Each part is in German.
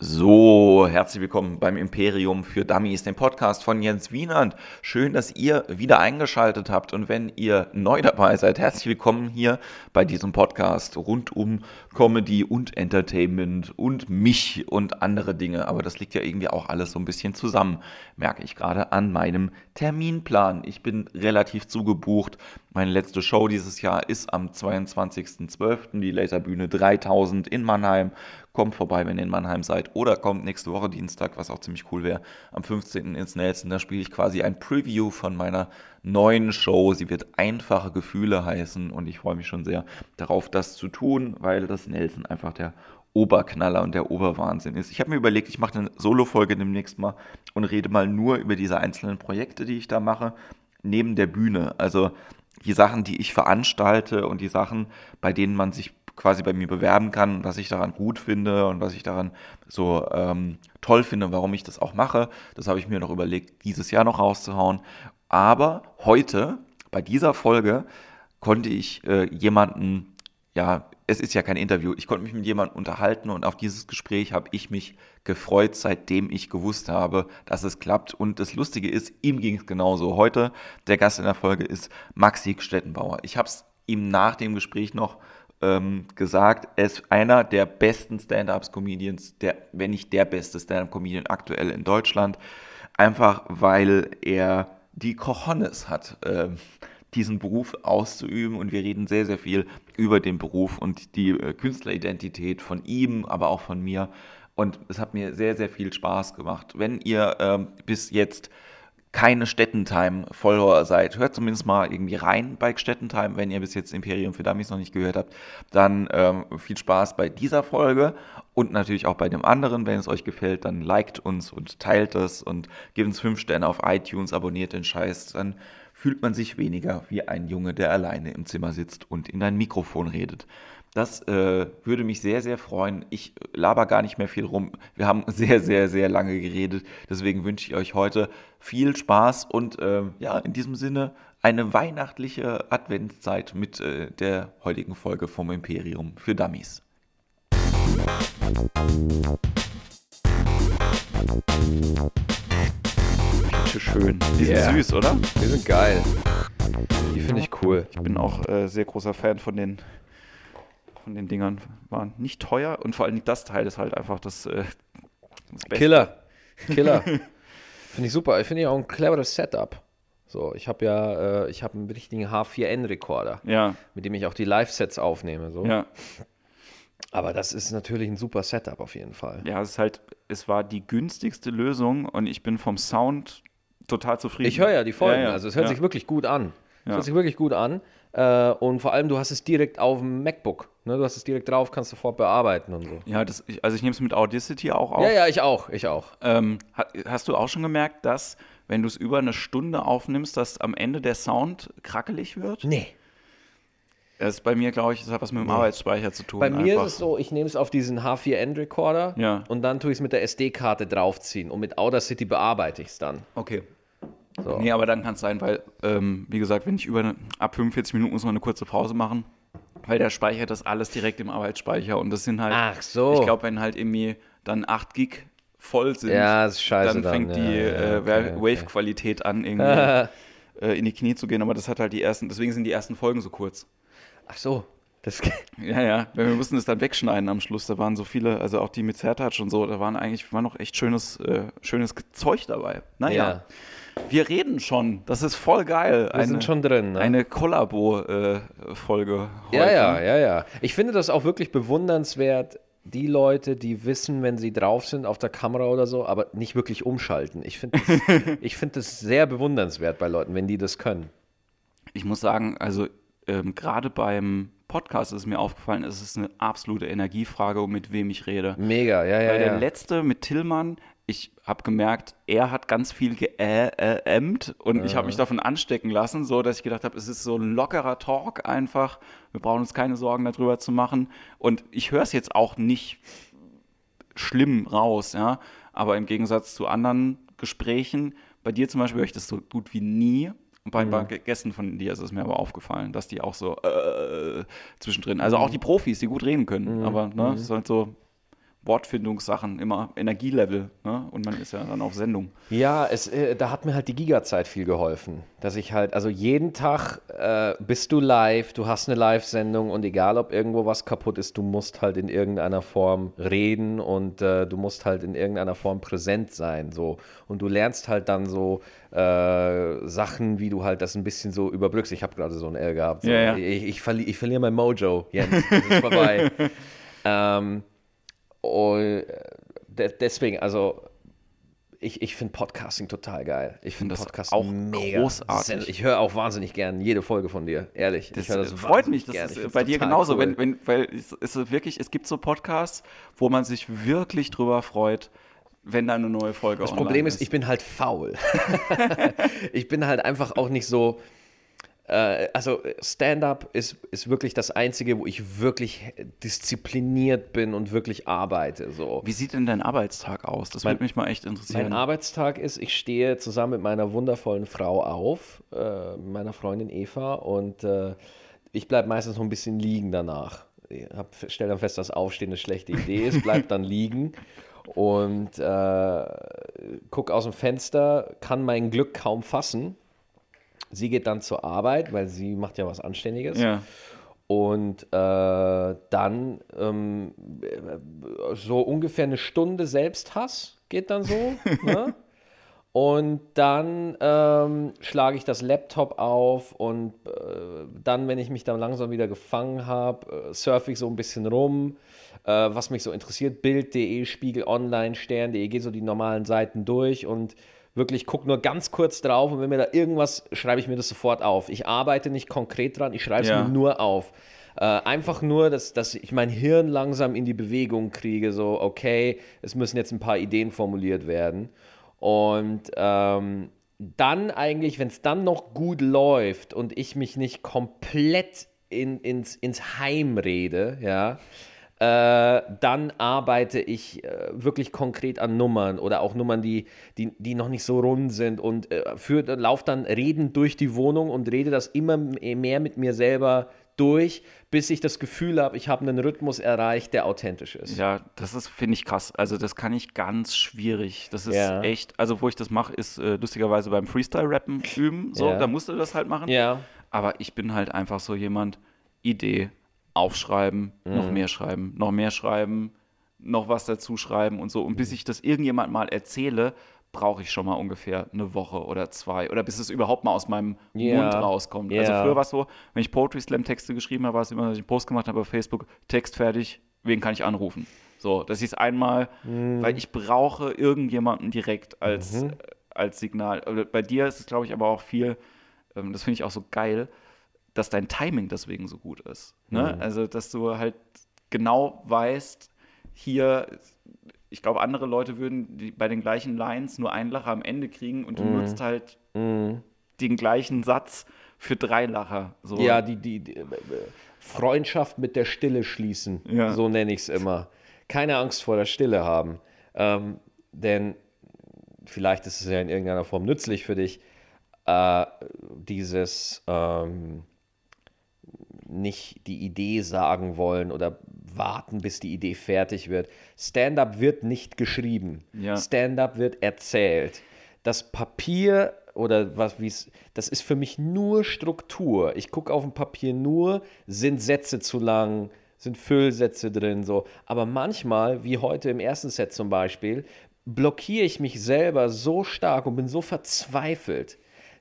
So, herzlich willkommen beim Imperium für Dummies, dem Podcast von Jens Wienand. Schön, dass ihr wieder eingeschaltet habt und wenn ihr neu dabei seid, herzlich willkommen hier bei diesem Podcast rund um Comedy und Entertainment und mich und andere Dinge. Aber das liegt ja irgendwie auch alles so ein bisschen zusammen, merke ich gerade an meinem Terminplan. Ich bin relativ zugebucht. Meine letzte Show dieses Jahr ist am 22.12. die Laserbühne 3000 in Mannheim. Kommt vorbei, wenn ihr in Mannheim seid. Oder kommt nächste Woche Dienstag, was auch ziemlich cool wäre, am 15. ins Nelson. Da spiele ich quasi ein Preview von meiner neuen Show. Sie wird einfache Gefühle heißen und ich freue mich schon sehr darauf, das zu tun, weil das Nelson einfach der Oberknaller und der Oberwahnsinn ist. Ich habe mir überlegt, ich mache eine Solo-Folge demnächst mal und rede mal nur über diese einzelnen Projekte, die ich da mache, neben der Bühne. Also die Sachen, die ich veranstalte und die Sachen, bei denen man sich quasi bei mir bewerben kann, was ich daran gut finde und was ich daran so ähm, toll finde, warum ich das auch mache. Das habe ich mir noch überlegt, dieses Jahr noch rauszuhauen. Aber heute, bei dieser Folge, konnte ich äh, jemanden, ja, es ist ja kein Interview, ich konnte mich mit jemandem unterhalten und auf dieses Gespräch habe ich mich gefreut, seitdem ich gewusst habe, dass es klappt. Und das Lustige ist, ihm ging es genauso. Heute, der Gast in der Folge ist Maxi Stettenbauer. Ich habe es ihm nach dem Gespräch noch ähm, gesagt, er ist einer der besten Stand-Ups-Comedians, wenn nicht der beste Stand-Up-Comedian aktuell in Deutschland, einfach weil er die Cojones hat, äh, diesen Beruf auszuüben und wir reden sehr, sehr viel über den Beruf und die äh, Künstleridentität von ihm, aber auch von mir und es hat mir sehr, sehr viel Spaß gemacht. Wenn ihr äh, bis jetzt keine Stettentime-Follower seid, hört zumindest mal irgendwie rein bei Stettentime, wenn ihr bis jetzt Imperium für Dummies noch nicht gehört habt. Dann ähm, viel Spaß bei dieser Folge und natürlich auch bei dem anderen. Wenn es euch gefällt, dann liked uns und teilt es und gebt uns 5 Sterne auf iTunes, abonniert den Scheiß. Dann fühlt man sich weniger wie ein Junge, der alleine im Zimmer sitzt und in ein Mikrofon redet. Das äh, würde mich sehr, sehr freuen. Ich laber gar nicht mehr viel rum. Wir haben sehr, sehr, sehr lange geredet. Deswegen wünsche ich euch heute viel Spaß und äh, ja, in diesem Sinne eine weihnachtliche Adventszeit mit äh, der heutigen Folge vom Imperium für Dummies. Bitte schön. Die sind Yeah. süß, oder? Die sind geil. Die finde ich cool. Ich bin auch äh, sehr großer Fan von den, von den Dingern. Waren nicht teuer und vor allem das Teil ist halt einfach das, äh, das Beste. Killer. Killer. finde ich super. Ich finde ja auch ein cleveres Setup. So, ich habe ja, äh, ich habe einen richtigen H4n-Rekorder, Ja, mit dem ich auch die Live-Sets aufnehme. So. ja. Aber das ist natürlich ein super Setup auf jeden Fall. Ja, es ist halt, es war die günstigste Lösung und ich bin vom Sound total zufrieden. Ich höre ja die Folgen, Ja, ja, also es hört ja. sich wirklich gut an. Es hört sich wirklich gut an. Äh, und vor allem, du hast es direkt auf dem MacBook. Ne? Du hast es direkt drauf, kannst sofort bearbeiten und so. Ja, das, also ich nehme es mit Audacity auch auf. Ja, ja, ich auch, ich auch. Ähm, ha- hast du auch schon gemerkt, dass, wenn du es über eine Stunde aufnimmst, dass am Ende der Sound krackelig wird? Nee. Das ist bei mir, glaube ich, das hat was mit dem Arbeitsspeicher zu tun. Bei mir einfach. ist es so, ich nehme es auf diesen H4n-Recorder Ja. und dann tue ich es mit der SD-Karte draufziehen und mit Audacity bearbeite ich es dann. Okay. So. Nee, aber dann kann es sein, weil, ähm, wie gesagt, wenn ich über eine, ab 45 Minuten muss man eine kurze Pause machen, weil der speichert das alles direkt im Arbeitsspeicher und das sind halt, Ach so. ich glaube, wenn halt irgendwie dann 8 Gig voll sind, Ja, das ist scheiße dann dann, fängt ja, die ja, äh, okay, okay. Wave-Qualität an, irgendwie äh, in die Knie zu gehen, aber das hat halt die ersten, deswegen sind die ersten Folgen so kurz. Ach so. Das, Ja, ja, wir mussten das dann wegschneiden am Schluss. Da waren so viele, also auch die mit Zertatsch und so, da waren eigentlich, war noch echt schönes, äh, schönes Zeug dabei. Naja, wir reden schon. Das ist voll geil. wir sind schon drin. Ne? Eine Kollabo-Folge heute. ja, ja, ja, ja. Ich finde das auch wirklich bewundernswert, die Leute, die wissen, wenn sie drauf sind auf der Kamera oder so, aber nicht wirklich umschalten. Ich finde das, ich finde das sehr bewundernswert bei Leuten, wenn die das können. Ich muss sagen, also ähm, gerade beim Podcast ist mir aufgefallen, es ist eine absolute Energiefrage, mit wem ich rede. Mega, ja, ja, Weil ja. der letzte mit Tillmann, ich habe gemerkt, er hat ganz viel geämmt und ich habe mich davon anstecken lassen, so dass ich gedacht habe, es ist so ein lockerer Talk einfach. Wir brauchen uns keine Sorgen darüber zu machen. Und ich höre es jetzt auch nicht schlimm raus, ja. Aber im Gegensatz zu anderen Gesprächen, bei dir zum Beispiel höre ich das so gut wie nie. Und bei ein paar Gästen von dir ist es mir aber aufgefallen, dass die auch so äh, zwischendrin, also auch die Profis, die gut reden können, aber ne, es ist halt so, Wortfindungssachen immer Energielevel ne? und man ist ja dann auf Sendung. Ja, es, äh, da hat mir halt die Giga-Zeit viel geholfen, dass ich halt, also jeden Tag äh, bist du live, du hast eine Live-Sendung und egal ob irgendwo was kaputt ist, du musst halt in irgendeiner Form reden und äh, du musst halt in irgendeiner Form präsent sein, so und du lernst halt dann so äh, Sachen, wie du halt das ein bisschen so überbrückst. Ich habe gerade so ein L gehabt, so. Ja, ja. Ich, ich, verli ich verliere mein Mojo, Jens, das ist vorbei. ähm, und äh, de deswegen, also ich, ich finde Podcasting total geil. Ich finde das Podcast auch mega großartig. Ich höre auch wahnsinnig gern jede Folge von dir, ehrlich. Das, äh, freut mich, das gern. ist bei dir genauso, cool. wenn, wenn, weil es ist wirklich, es gibt so Podcasts, wo man sich wirklich drüber freut, wenn da eine neue Folge Das online Problem ist, ich bin halt faul. ich bin halt einfach auch nicht so. Äh, also Stand-up ist, ist wirklich das Einzige, wo ich wirklich diszipliniert bin und wirklich arbeite. So. Wie sieht denn dein Arbeitstag aus? Das Mein- würde mich mal echt interessieren. Mein Arbeitstag ist, ich stehe zusammen mit meiner wundervollen Frau auf, äh, meiner Freundin Eva, und äh, ich bleibe meistens noch ein bisschen liegen danach. Ich stelle dann fest, dass Aufstehen eine schlechte Idee ist, bleib dann liegen und äh, guck aus dem Fenster, kann mein Glück kaum fassen. Sie geht dann zur Arbeit, weil sie macht ja was Anständiges. ja. Und äh, dann ähm, äh, so ungefähr eine Stunde Selbsthass geht dann so. ne? Und dann ähm, schlage ich das Laptop auf und äh, dann, wenn ich mich dann langsam wieder gefangen habe, äh, surfe ich so ein bisschen rum, äh, was mich so interessiert, Bild.de, Spiegel Online, Stern.de, gehe so die normalen Seiten durch und wirklich gucke nur ganz kurz drauf und wenn mir da irgendwas, schreibe ich mir das sofort auf. Ich arbeite nicht konkret dran, ich schreibe es Ja. mir nur auf. Äh, einfach nur, dass, dass ich mein Hirn langsam in die Bewegung kriege, so, okay, es müssen jetzt ein paar Ideen formuliert werden. Und ähm, dann eigentlich, wenn es dann noch gut läuft und ich mich nicht komplett in, ins, ins Heim rede, ja, äh, dann arbeite ich äh, wirklich konkret an Nummern oder auch Nummern, die, die, die noch nicht so rund sind und äh, für, lauf dann redend durch die Wohnung und rede das immer mehr mit mir selber durch, bis ich das Gefühl habe, ich habe einen Rhythmus erreicht, der authentisch ist. Ja, das ist, finde ich, krass. Also, das kann ich ganz schwierig. Das ist Ja. echt, also, wo ich das mache, ist äh, lustigerweise beim Freestyle-Rappen üben. So, Ja. da musst du das halt machen. Ja. Aber ich bin halt einfach so jemand, Idee, aufschreiben, Mhm. noch mehr schreiben, noch mehr schreiben, noch was dazu schreiben und so. Und bis ich das irgendjemand mal erzähle, brauche ich schon mal ungefähr eine Woche oder zwei. Oder bis es überhaupt mal aus meinem Ja. Mund rauskommt. Ja. Also früher war es so, wenn ich Poetry Slam Texte geschrieben habe, war es immer, dass ich einen Post gemacht habe auf Facebook, Text fertig, wen kann ich anrufen? So, das ist einmal, Mhm. weil ich brauche irgendjemanden direkt als, äh, als Signal. Oder Bei dir ist es, glaube ich, aber auch viel, ähm, das finde ich auch so geil, dass dein Timing deswegen so gut ist. Ne? Mhm. Also, dass du halt genau weißt, hier, ich glaube, andere Leute würden bei den gleichen Lines nur einen Lacher am Ende kriegen und du Mhm. nutzt halt den gleichen Satz für drei Lacher. So. Ja, die, die, die äh, Freundschaft mit der Stille schließen, Ja. so nenne ich es immer. Keine Angst vor der Stille haben. Ähm, denn vielleicht ist es ja in irgendeiner Form nützlich für dich, äh, dieses ähm, nicht die Idee sagen wollen oder warten, bis die Idee fertig wird. Stand-up wird nicht geschrieben. Ja. Stand-up wird erzählt. Das Papier oder was wie es das ist für mich nur Struktur. Ich gucke auf dem Papier nur, sind Sätze zu lang, sind Füllsätze drin so, aber manchmal, wie heute im ersten Set zum Beispiel, blockiere ich mich selber so stark und bin so verzweifelt,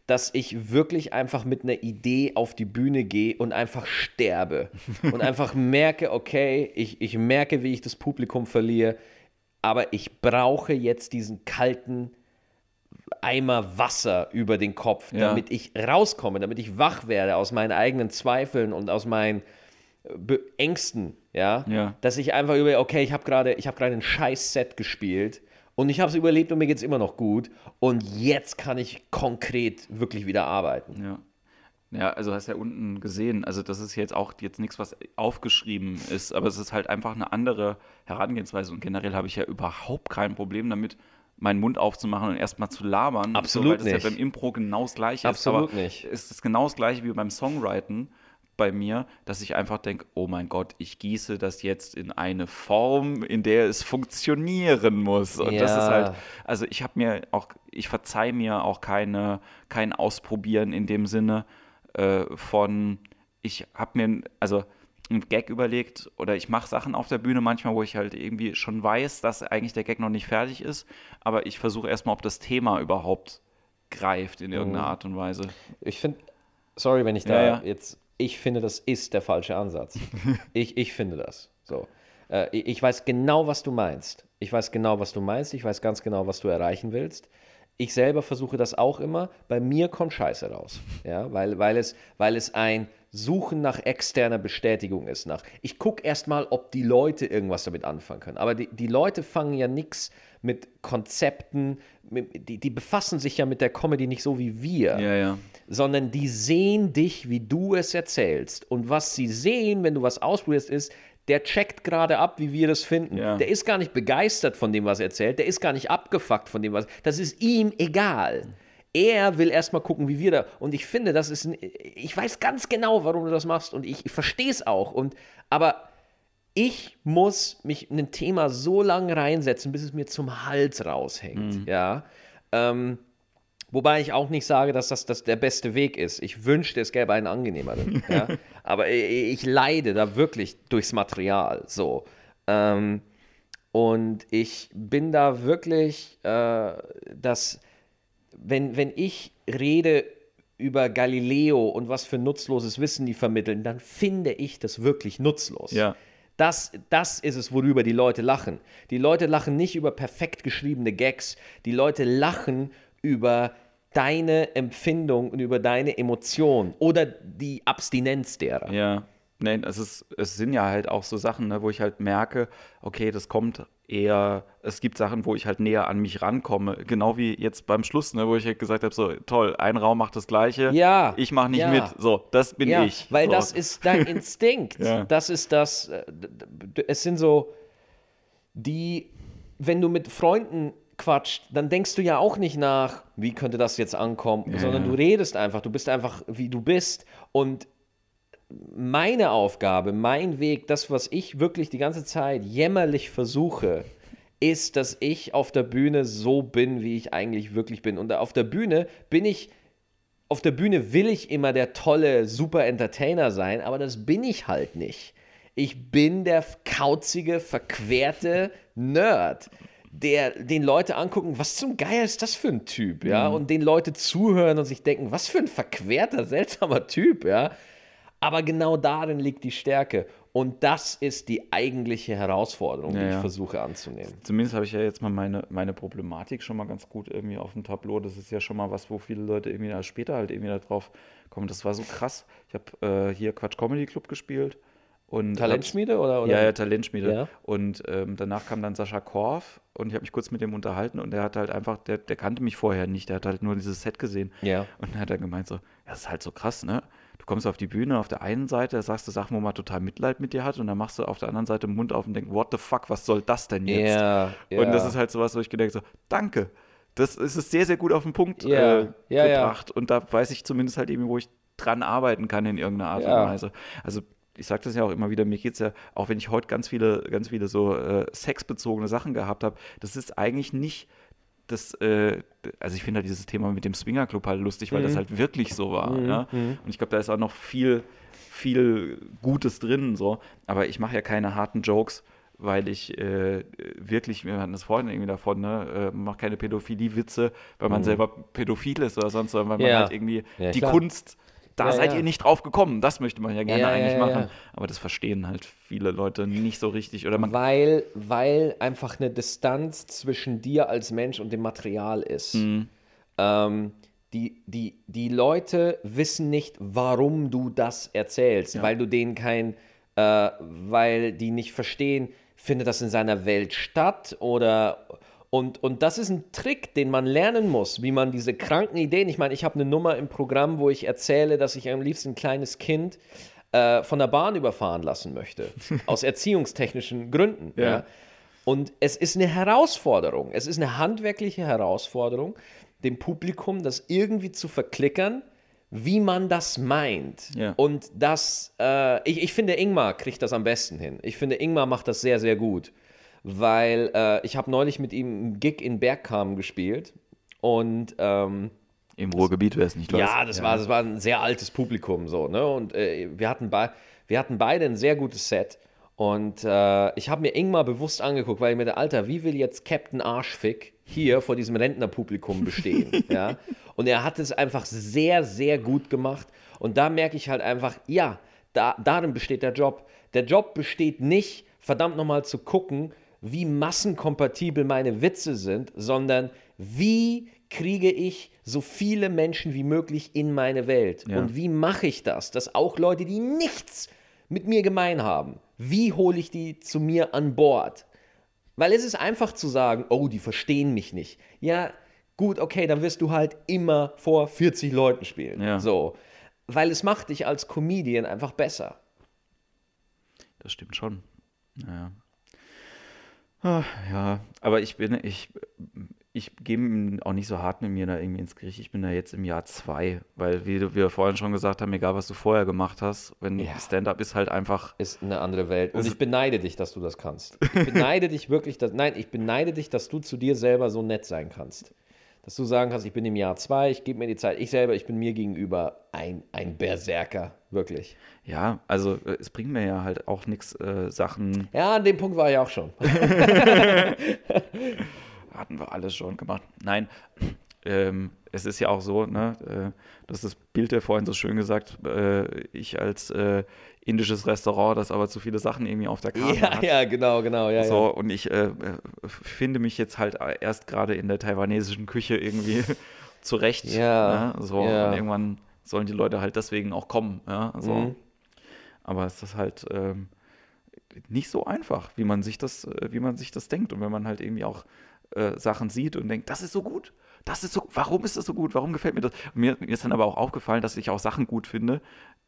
dass ich wirklich einfach mit einer Idee auf die Bühne gehe und einfach sterbe und einfach merke, okay, ich, ich merke, wie ich das Publikum verliere, aber ich brauche jetzt diesen kalten Eimer Wasser über den Kopf, Ja. damit ich rauskomme, damit ich wach werde aus meinen eigenen Zweifeln und aus meinen äh, Ängsten, ja, Ja. dass ich einfach über, okay, ich habe gerade, ich habe gerade ein scheiß Set gespielt und ich habe es überlebt und mir geht es immer noch gut und jetzt kann ich konkret wirklich wieder arbeiten. Ja. Ja, also hast ja unten gesehen, also das ist jetzt auch jetzt nichts, was aufgeschrieben ist, aber es ist halt einfach eine andere Herangehensweise und generell habe ich ja überhaupt kein Problem damit, meinen Mund aufzumachen und erstmal zu labern. Absolut so, weil das nicht. ja beim Impro genau das gleiche Absolut ist. nicht. Es ist genau das gleiche wie beim Songwriten. Bei mir, dass ich einfach denke, oh mein Gott, ich gieße das jetzt in eine Form, in der es funktionieren muss. Und das ist Ja. halt, also ich habe mir auch, ich verzeih mir auch keine, kein Ausprobieren in dem Sinne äh, von, ich habe mir, also einen Gag überlegt oder ich mache Sachen auf der Bühne manchmal, wo ich halt irgendwie schon weiß, dass eigentlich der Gag noch nicht fertig ist, aber ich versuche erstmal, ob das Thema überhaupt greift in irgendeiner Mhm. Art und Weise. Ich finde, sorry, wenn ich da Ja, ja. jetzt, ich finde, das ist der falsche Ansatz. ich, ich finde das. So. Äh, ich, weiß genau, was du meinst. Ich weiß genau, was du meinst. Ich weiß ganz genau, was du erreichen willst. Ich selber versuche das auch immer. Bei mir kommt Scheiße raus. Ja, weil, weil, es, weil es ein Suchen nach externer Bestätigung ist. Nach, ich gucke erstmal, ob die Leute irgendwas damit anfangen können. Aber die, die Leute fangen ja nichts mit Konzepten, mit, die, die befassen sich ja mit der Comedy nicht so wie wir Ja, ja. sondern die sehen dich, wie du es erzählst. Und was sie sehen, wenn du was ausprobierst, ist, der checkt gerade ab, wie wir das finden. Ja. Der ist gar nicht begeistert von dem, was er erzählt. Der ist gar nicht abgefuckt von dem, was. Das ist ihm egal. Er will erstmal gucken, wie wir da. Und ich finde, das ist. ein- Ich weiß ganz genau, warum du das machst. Und ich, ich verstehe es auch. Und, aber ich muss mich in ein Thema so lange reinsetzen, bis es mir zum Hals raushängt. Ja. Ähm, Wobei ich auch nicht sage, dass das, das der beste Weg ist. Ich wünschte, es gäbe einen angenehmeren. ja? Aber ich, ich leide da wirklich durchs Material. So. Ähm, und ich bin da wirklich, äh, dass, wenn, wenn ich rede über Galileo und was für nutzloses Wissen die vermitteln, dann finde ich das wirklich nutzlos. Ja. Das, das ist es, worüber die Leute lachen. Die Leute lachen nicht über perfekt geschriebene Gags. Die Leute lachen über deine Empfindung und über deine Emotion oder die Abstinenz derer. Ja. Nein, es, ist, es sind ja halt auch so Sachen, ne, wo ich halt merke, okay, das kommt eher, es gibt Sachen, wo ich halt näher an mich rankomme. Genau wie jetzt beim Schluss, ne, wo ich halt gesagt habe, so toll, ein Raum macht das Gleiche, Ja, ich mache nicht ja. mit. So, das bin ja, ich. weil so. das ist dein Instinkt. Ja. Das ist das. äh, Es sind so die, wenn du mit Freunden quatscht, dann denkst du ja auch nicht nach, wie könnte das jetzt ankommen, sondern du redest einfach. Du bist einfach, wie du bist. Und meine Aufgabe, mein Weg, das, was ich wirklich die ganze Zeit jämmerlich versuche, ist, dass ich auf der Bühne so bin, wie ich eigentlich wirklich bin. Und auf der Bühne bin ich auf der Bühne will ich immer der tolle, super Entertainer sein, aber das bin ich halt nicht. Ich bin der kauzige, verquerte Nerd, der den Leute angucken, was zum Geier ist das für ein Typ, ja? Und den Leute zuhören und sich denken, was für ein verquerter, seltsamer Typ, ja? Aber genau darin liegt die Stärke. Und das ist die eigentliche Herausforderung, die Ja, ich ja. versuche anzunehmen. Zumindest habe ich ja jetzt mal meine, meine Problematik schon mal ganz gut irgendwie auf dem Tableau. Das ist ja schon mal was, wo viele Leute irgendwie da später halt irgendwie da drauf kommen. Das war so krass. Ich habe äh, hier Quatsch Comedy Club gespielt. Und Talentschmiede oder? oder? Ja, ja, Talentschmiede. Ja. Und ähm, danach kam dann Sascha Korf und ich habe mich kurz mit dem unterhalten und der hat halt einfach, der, der kannte mich vorher nicht, der hat halt nur dieses Set gesehen. Ja. Und dann hat er gemeint so, ja, das ist halt so krass, ne? Du kommst auf die Bühne, auf der einen Seite sagst du Sachen, wo man total Mitleid mit dir hat und dann machst du auf der anderen Seite den Mund auf und denkst, what the fuck, was soll das denn jetzt? Ja, Und das ist halt sowas, wo ich gedacht so, danke. Das ist es sehr, sehr gut auf den Punkt Ja, äh, gebracht. Und da weiß ich zumindest halt eben, wo ich dran arbeiten kann in irgendeiner Art und Weise. Also ich sage das ja auch immer wieder, mir geht es ja, auch wenn ich heute ganz viele, ganz viele so äh, sexbezogene Sachen gehabt habe, das ist eigentlich nicht das, äh, also ich finde halt dieses Thema mit dem Swingerclub halt lustig, weil das Mhm. halt wirklich so war. Ja? Und ich glaube, da ist auch noch viel, viel Gutes drin, so. Aber ich mache ja keine harten Jokes, weil ich äh, wirklich, wir hatten das vorhin irgendwie davon, ne, äh, mache keine Pädophilie-Witze, weil man selber pädophil ist oder sonst, sondern weil man Mhm. Ja. halt irgendwie Ja, die klar. Kunst, da Ja, seid ja. ihr nicht drauf gekommen, das möchte man ja gerne Ja, eigentlich machen. Aber das verstehen halt viele Leute nicht so richtig. Oder man Weil, weil einfach eine Distanz zwischen dir als Mensch und dem Material ist. Mhm. Ähm, die, die, die Leute wissen nicht, warum du das erzählst, weil du denen kein, äh, weil die nicht verstehen, findet das in seiner Welt statt oder und, und das ist ein Trick, den man lernen muss, wie man diese kranken Ideen, ich meine, ich habe eine Nummer im Programm, wo ich erzähle, dass ich am liebsten ein kleines Kind äh, von der Bahn überfahren lassen möchte, aus erziehungstechnischen Gründen. Ja. Ja. Und es ist eine Herausforderung, es ist eine handwerkliche Herausforderung, dem Publikum das irgendwie zu verklickern, wie man das meint. Ja. Und das, äh, ich, ich finde, Ingmar kriegt das am besten hin. Ich finde, Ingmar macht das sehr, sehr gut. Weil äh, ich habe neulich mit ihm einen Gig in Bergkamen gespielt. Und ähm, Im Ruhrgebiet wäre es nicht ja, das, War, das war ein sehr altes Publikum so, ne? Und äh, wir, hatten bei, wir hatten beide ein sehr gutes Set. Und äh, ich habe mir Ingmar bewusst angeguckt, weil ich mir dachte, Alter, wie will jetzt Captain Arschfick hier vor diesem Rentnerpublikum bestehen? ja? Und er hat es einfach sehr, sehr gut gemacht. Und da merke ich halt einfach, ja, da, darin besteht der Job. Der Job besteht nicht, verdammt nochmal zu gucken, wie massenkompatibel meine Witze sind, sondern wie kriege ich so viele Menschen wie möglich in meine Welt? Ja. Und wie mache ich das, dass auch Leute, die nichts mit mir gemein haben, wie hole ich die zu mir an Bord? Weil es ist einfach zu sagen, oh, die verstehen mich nicht. Ja, gut, okay, dann wirst du halt immer vor 40 Leuten spielen. Ja. So. Weil es macht dich als Comedian einfach besser. Das stimmt schon. Naja. Ah, Ja, aber ich bin, ich, ich gehe auch nicht so hart mit mir da irgendwie ins Gericht. Ich bin da jetzt im Jahr zwei, weil wie wir vorhin schon gesagt haben, egal was du vorher gemacht hast, wenn Ja. Stand-up ist halt einfach, Ist eine andere Welt. Und ich beneide dich, dass du das kannst. Ich beneide dich wirklich, dass, nein, ich beneide dich, dass du zu dir selber so nett sein kannst. Dass du sagen kannst, ich bin im Jahr zwei, ich gebe mir die Zeit. Ich selber, ich bin mir gegenüber ein, ein Berserker, wirklich. ja, also äh, es bringt mir ja halt auch nichts, äh, Sachen, Ja, an dem Punkt war ich auch schon. hatten wir alles schon gemacht. Nein, ähm, es ist ja auch so, ne, äh, das ist das Bild der vorhin so schön gesagt, äh, ich als äh, indisches Restaurant, das aber zu viele Sachen irgendwie auf der Karte ja, hat. ja, genau, genau. Ja, So, und ich äh, äh, finde mich jetzt halt erst gerade in der taiwanesischen Küche irgendwie zurecht. Ja, ne? So, ja. und irgendwann sollen die Leute halt deswegen auch kommen. Ja, so. Mhm. Aber es ist halt ähm, nicht so einfach, wie man sich das, äh, wie man sich das denkt. Und wenn man halt irgendwie auch äh, Sachen sieht und denkt, das ist so gut, das ist so, warum ist das so gut, warum gefällt mir das? Mir, mir ist dann aber auch aufgefallen, dass ich auch Sachen gut finde,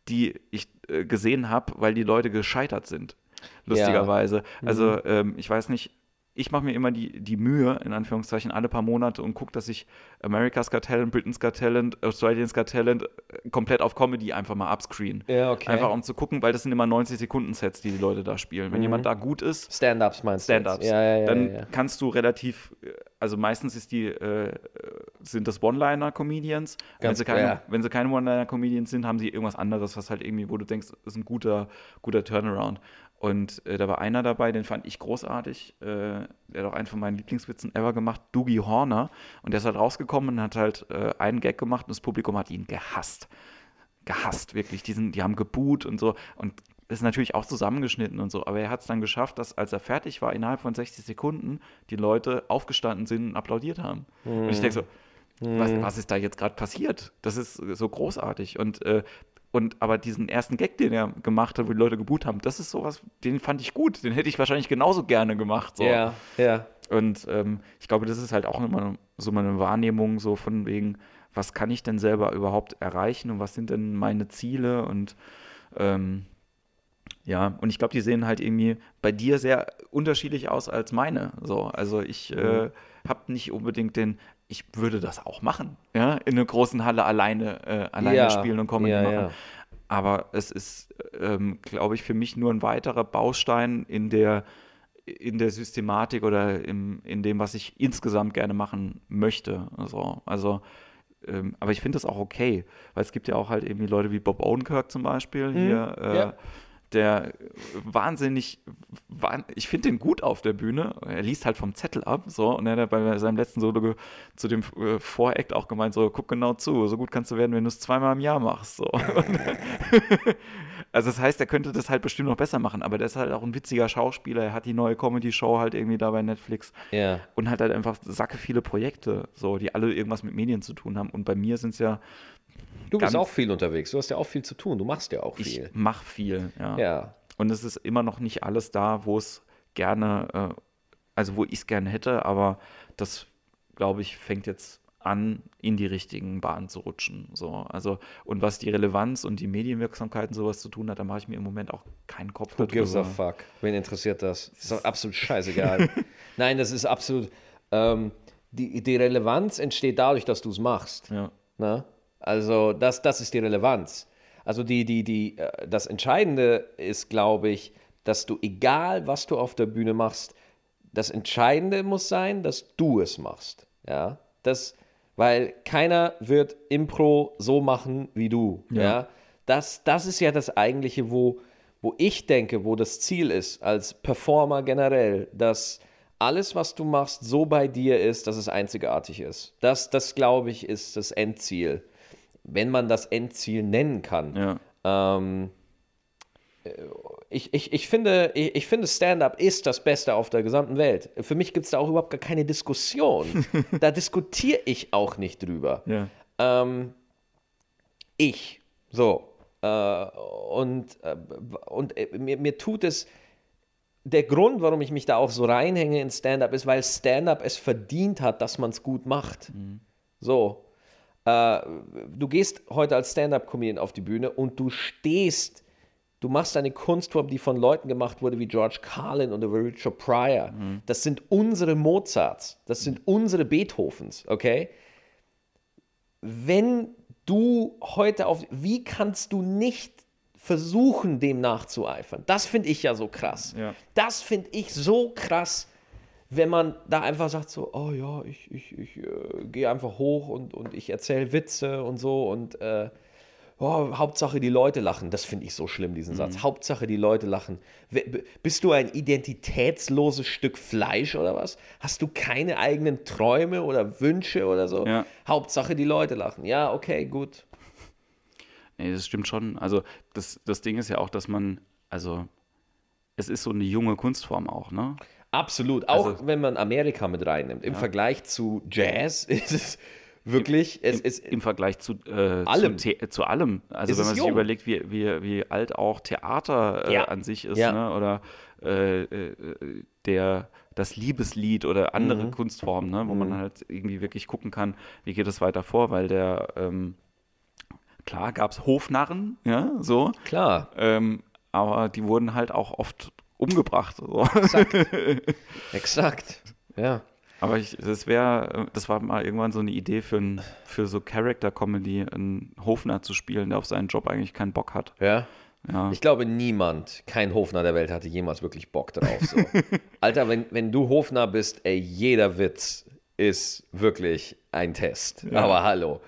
die ich äh, gesehen habe, weil die Leute gescheitert sind. Lustigerweise. Also ähm, ich weiß nicht, ich mache mir immer die, die Mühe, in Anführungszeichen, alle paar Monate und gucke, dass ich America's Got Talent, Britain's Got Talent, Australian's Got Talent äh, komplett auf Comedy einfach mal upscreen. Ja, okay. Einfach um zu gucken, weil das sind immer 90-Sekunden-Sets, die die Leute da spielen. Wenn jemand da gut ist, Stand-ups meinst du? Stand-ups, Ja, ja, ja, dann ja, ja. kannst du relativ, äh, also meistens ist die, äh, sind das One-Liner-Comedians. Wenn sie keine, ja. wenn sie keine One-Liner-Comedians sind, haben sie irgendwas anderes, was halt irgendwie, wo du denkst, ist ein guter, guter Turnaround. Und äh, da war einer dabei, den fand ich großartig. Äh, der hat auch einen von meinen Lieblingswitzen ever gemacht, Doogie Horner. Und der ist halt rausgekommen und hat halt äh, einen Gag gemacht und das Publikum hat ihn gehasst. Gehasst, wirklich. Die, sind, die haben geboot und so. Und ist natürlich auch zusammengeschnitten und so. Aber er hat es dann geschafft, dass, als er fertig war, innerhalb von 60 Sekunden die Leute aufgestanden sind und applaudiert haben. Und ich denke so, was, was ist da jetzt gerade passiert? Das ist so großartig. Und, äh, und aber diesen ersten Gag, den er gemacht hat, wo die Leute geboot haben, das ist sowas, den fand ich gut. Den hätte ich wahrscheinlich genauso gerne gemacht. So. Ja, ja. Und ähm, ich glaube, das ist halt auch immer so eine Wahrnehmung, so von wegen, was kann ich denn selber überhaupt erreichen und was sind denn meine Ziele und ähm, ja, und ich glaube, die sehen halt irgendwie bei dir sehr unterschiedlich aus als meine. So, also ich äh, habe nicht unbedingt den, ich würde das auch machen, ja, in einer großen Halle alleine, äh, alleine Ja, spielen und Comedy ja, machen. ja. Aber es ist, ähm, glaube ich, für mich nur ein weiterer Baustein in der, in der Systematik oder im, in dem, was ich insgesamt gerne machen möchte. Also, also ähm, aber ich finde das auch okay, weil es gibt ja auch halt irgendwie Leute wie Bob Odenkirk zum Beispiel hier, äh, Mhm. ja. Der wahnsinnig, wahn, ich finde den gut auf der Bühne. Er liest halt vom Zettel ab, so und er hat bei seinem letzten Solo zu dem äh, auch gemeint, so guck genau zu, so gut kannst du werden, wenn du es zweimal im Jahr machst. So. also das heißt, er könnte das halt bestimmt noch besser machen, aber der ist halt auch ein witziger Schauspieler. Er hat die neue Comedy-Show halt irgendwie da bei Netflix Ja. und hat halt einfach sacke viele Projekte, so die alle irgendwas mit Medien zu tun haben. Und bei mir sind es ja, Du bist auch viel unterwegs. Du hast ja auch viel zu tun. Du machst ja auch ich viel. mache viel, ja. Ja. Und es ist immer noch nicht alles da, wo es gerne, äh, also wo ich es gerne hätte, aber das, glaube ich, fängt jetzt an, in die richtigen Bahnen zu rutschen. So, also, und was die Relevanz und die Medienwirksamkeit und sowas zu tun hat, da mache ich mir im Moment auch keinen Kopf Who gives a fuck? Wen interessiert das? Ist doch absolut scheißegal. Nein, das ist absolut. Ähm, die, die Relevanz entsteht dadurch, dass du es machst. Ja. Na? Also das, das ist die Relevanz. Also die, die, die, äh, das Entscheidende ist, glaube ich, dass du, egal was du auf der Bühne machst, das Entscheidende muss sein, dass du es machst. Ja, das, weil keiner wird Impro so machen wie du. Ja, ja? Das, das ist ja das eigentliche, wo, wo ich denke, wo das Ziel ist, als Performer generell, dass alles, was du machst, so bei dir ist, dass es einzigartig ist. Das, das glaube ich, ist das Endziel. Wenn man das Endziel nennen kann. Ja. Ähm, ich, ich, ich finde, ich, ich finde Stand-up ist das Beste auf der gesamten Welt. Für mich gibt es da auch überhaupt gar keine Diskussion. da diskutiere ich auch nicht drüber. Ja. Ähm, ich. So. Äh, und äh, und äh, mir, mir tut es. Der Grund, warum ich mich da auch so reinhänge in Stand-up, ist, weil Stand-up es verdient hat, dass man es gut macht. Mhm. So. Äh, du gehst heute als Stand-up-Comedian auf die Bühne und du stehst Du machst eine Kunstform, die von Leuten gemacht wurde wie George Carlin oder Richard Pryor. Mhm. Das sind unsere Mozarts, das sind unsere Beethovens, okay? Wenn du heute auf, wie kannst du nicht versuchen, dem nachzueifern? Das finde ich ja so krass. Ja. Das finde ich so krass, wenn man da einfach sagt so, oh ja, ich, ich, ich äh, gehe einfach hoch und, und ich erzähle Witze und so und äh, oh, Hauptsache die Leute lachen. Das finde ich so schlimm, diesen Satz. Mhm. Hauptsache die Leute lachen. Bist du ein identitätsloses Stück Fleisch oder was? Hast du keine eigenen Träume oder Wünsche oder so? Ja. Hauptsache die Leute lachen. Ja, okay, gut. Nee, das stimmt schon. Also das, das Ding ist ja auch, dass man, also es ist so eine junge Kunstform auch, ne? Absolut. Auch Also- wenn man Amerika mit reinnimmt. Im Vergleich zu Jazz ist es wirklich, es Im, ist Im Vergleich zu, äh, allem. Zu, zu allem. Also Es wenn ist man sich jung. überlegt, wie, wie, wie alt auch Theater äh, Ja. an sich ist, Ja. ne? oder äh, äh, der, das Liebeslied oder andere Mhm. Kunstformen, ne? wo man halt irgendwie wirklich gucken kann, wie geht es weiter vor, weil der, ähm, klar gab es Hofnarren, ja, so, klar. ähm, aber die wurden halt auch oft umgebracht. So. Exakt. Exakt. Ja. Aber ich, das wäre, das war mal irgendwann so eine Idee für, ein, für so Character-Comedy, einen Hofner zu spielen, der auf seinen Job eigentlich keinen Bock hat. Ja. Ja. Ich glaube, niemand, kein Hofner der Welt hatte jemals wirklich Bock drauf. So. Alter, wenn, wenn du Hofner bist, ey, jeder Witz ist wirklich ein Test. Aber hallo.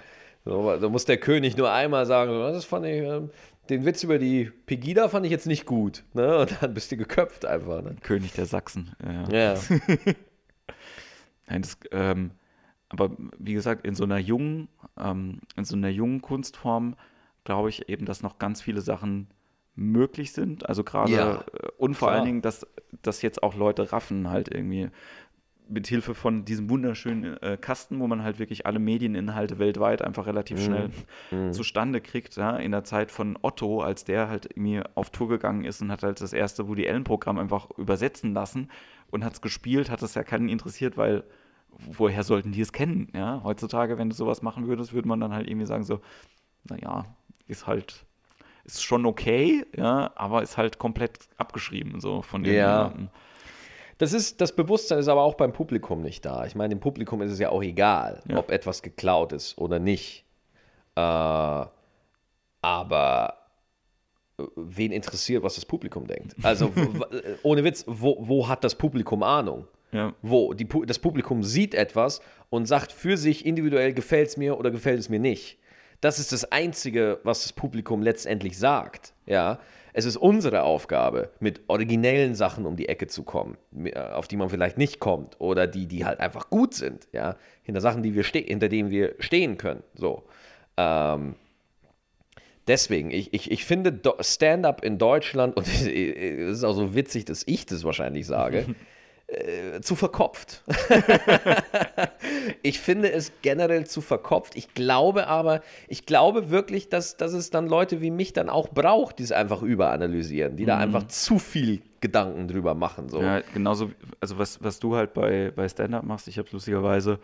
So, da muss der König nur einmal sagen, das fand ich, ähm, den Witz über die Pegida fand ich jetzt nicht gut. Ne? Und dann bist du geköpft einfach. Ne? König der Sachsen. Ja, ja. Nein, das, ähm, aber wie gesagt, in so einer jungen, ähm, in so einer jungen Kunstform glaube ich eben, dass noch ganz viele Sachen möglich sind. Also gerade Ja, äh, und vor klar. allen Dingen, dass, dass jetzt auch Leute raffen halt irgendwie mit Hilfe von diesem wunderschönen äh, Kasten, wo man halt wirklich alle Medieninhalte weltweit einfach relativ Mhm. schnell zustande kriegt, ja, in der Zeit von Otto, als der halt irgendwie auf Tour gegangen ist und hat halt das erste Woody Allen-Programm einfach übersetzen lassen und hat es gespielt, hat es ja keinen interessiert, weil woher sollten die es kennen, ja? Heutzutage, wenn du sowas machen würdest, würde man dann halt irgendwie sagen so, naja, ist halt, ist schon okay, ja, aber ist halt komplett abgeschrieben, so von den Ja. Leuten. Das, ist, das Bewusstsein ist aber auch beim Publikum nicht da. Ich meine, dem Publikum ist es ja auch egal, Ja. ob etwas geklaut ist oder nicht. Äh, aber äh, wen interessiert, was das Publikum denkt? Also, w- ohne Witz, wo, wo hat das Publikum Ahnung? Ja. Wo die, das Publikum sieht etwas und sagt für sich individuell, gefällt es mir oder gefällt es mir nicht. Das ist das Einzige, was das Publikum letztendlich sagt. Ja, es ist unsere Aufgabe, mit originellen Sachen um die Ecke zu kommen, äh, auf die man vielleicht nicht kommt oder die, die halt einfach gut sind. Ja, hinter Sachen, die wir hinter denen wir stehen können. So. Ähm, Deswegen, ich, ich, ich finde Stand-up in Deutschland, und es ist auch so witzig, dass ich das wahrscheinlich sage, äh, zu verkopft. ich finde es generell zu verkopft. Ich glaube aber, ich glaube wirklich, dass, dass es dann Leute wie mich dann auch braucht, die es einfach überanalysieren, die da einfach zu viel Gedanken drüber machen. So. Ja, genauso, also was, was du halt bei, bei Stand-Up machst, ich habe lustigerweise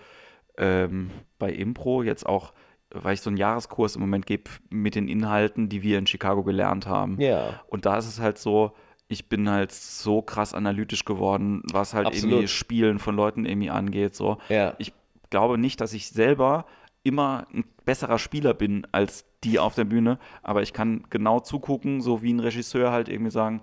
ähm, bei Impro jetzt auch, weil ich so einen Jahreskurs im Moment gebe mit den Inhalten, die wir in Chicago gelernt haben. Ja. Und da ist es halt so, ich bin halt so krass analytisch geworden, was halt Absolut. irgendwie Spielen von Leuten irgendwie angeht. So. Ja. Ich glaube nicht, dass ich selber immer ein besserer Spieler bin als die auf der Bühne, aber ich kann genau zugucken, so wie ein Regisseur halt irgendwie sagen,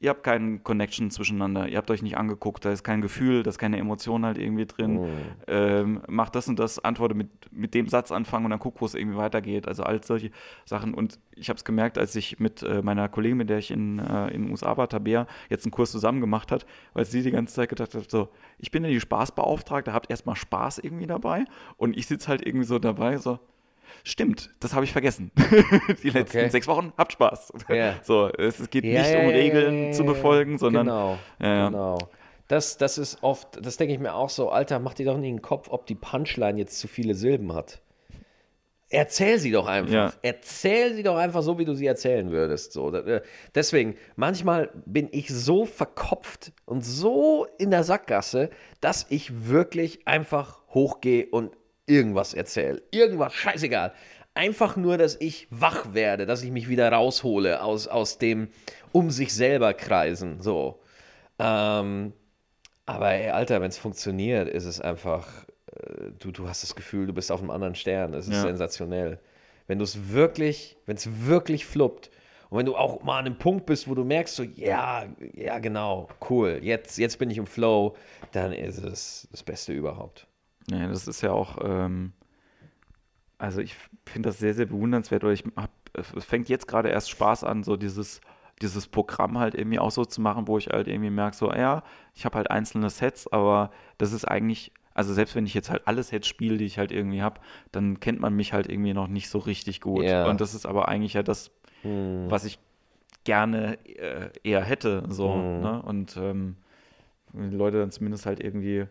ihr habt keinen Connection zwischeneinander, ihr habt euch nicht angeguckt, da ist kein Gefühl, da ist keine Emotion halt irgendwie drin. Mhm. Ähm, macht das und das, antworte mit, mit dem Satz anfangen und dann guck, wo es irgendwie weitergeht. Also all solche Sachen. Und ich habe es gemerkt, als ich mit äh, meiner Kollegin, mit der ich in, äh, in den USA war, Tabea, jetzt einen Kurs zusammen gemacht hat, weil sie die ganze Zeit gedacht hat, so, ich bin ja die Spaßbeauftragte, habt erstmal Spaß irgendwie dabei und ich sitze halt irgendwie so dabei, so, Stimmt, das habe ich vergessen. Die letzten Okay. sechs Wochen, habt Spaß. Ja. So, es, geht Ja, nicht ja, um Regeln zu befolgen, sondern Genau, genau. Das, das ist oft, das denke ich mir auch so, Alter, mach dir doch nicht in den Kopf, ob die Punchline jetzt zu viele Silben hat. Erzähl sie doch einfach. Ja. Erzähl sie doch einfach so, wie du sie erzählen würdest. So. Äh, Deswegen, manchmal bin ich so verkopft und so in der Sackgasse, dass ich wirklich einfach hochgehe und irgendwas erzähle. Irgendwas, scheißegal. Einfach nur, dass ich wach werde, dass ich mich wieder raushole aus, aus dem um sich selber kreisen. So. Ähm, aber ey, Alter, wenn es funktioniert, ist es einfach, äh, du, du hast das Gefühl, du bist auf einem anderen Stern. Das ist Ja. sensationell. Wenn du es wirklich, wenn es wirklich fluppt und wenn du auch mal an einem Punkt bist, wo du merkst, so, ja, ja, genau, cool, jetzt, jetzt bin ich im Flow, dann ist es das Beste überhaupt. Ja, das ist ja auch, ähm, also ich finde das sehr, sehr bewundernswert, weil ich hab, es fängt jetzt gerade erst Spaß an, so dieses, dieses Programm halt irgendwie auch so zu machen, wo ich halt irgendwie merke, so, ja, ich habe halt einzelne Sets, aber das ist eigentlich, also selbst wenn ich jetzt halt alle Sets spiele, die ich halt irgendwie habe, dann kennt man mich halt irgendwie noch nicht so richtig gut. Ja. Und das ist aber eigentlich ja das, was ich gerne äh, eher hätte, so, ne? Und ähm, wenn die Leute dann zumindest halt irgendwie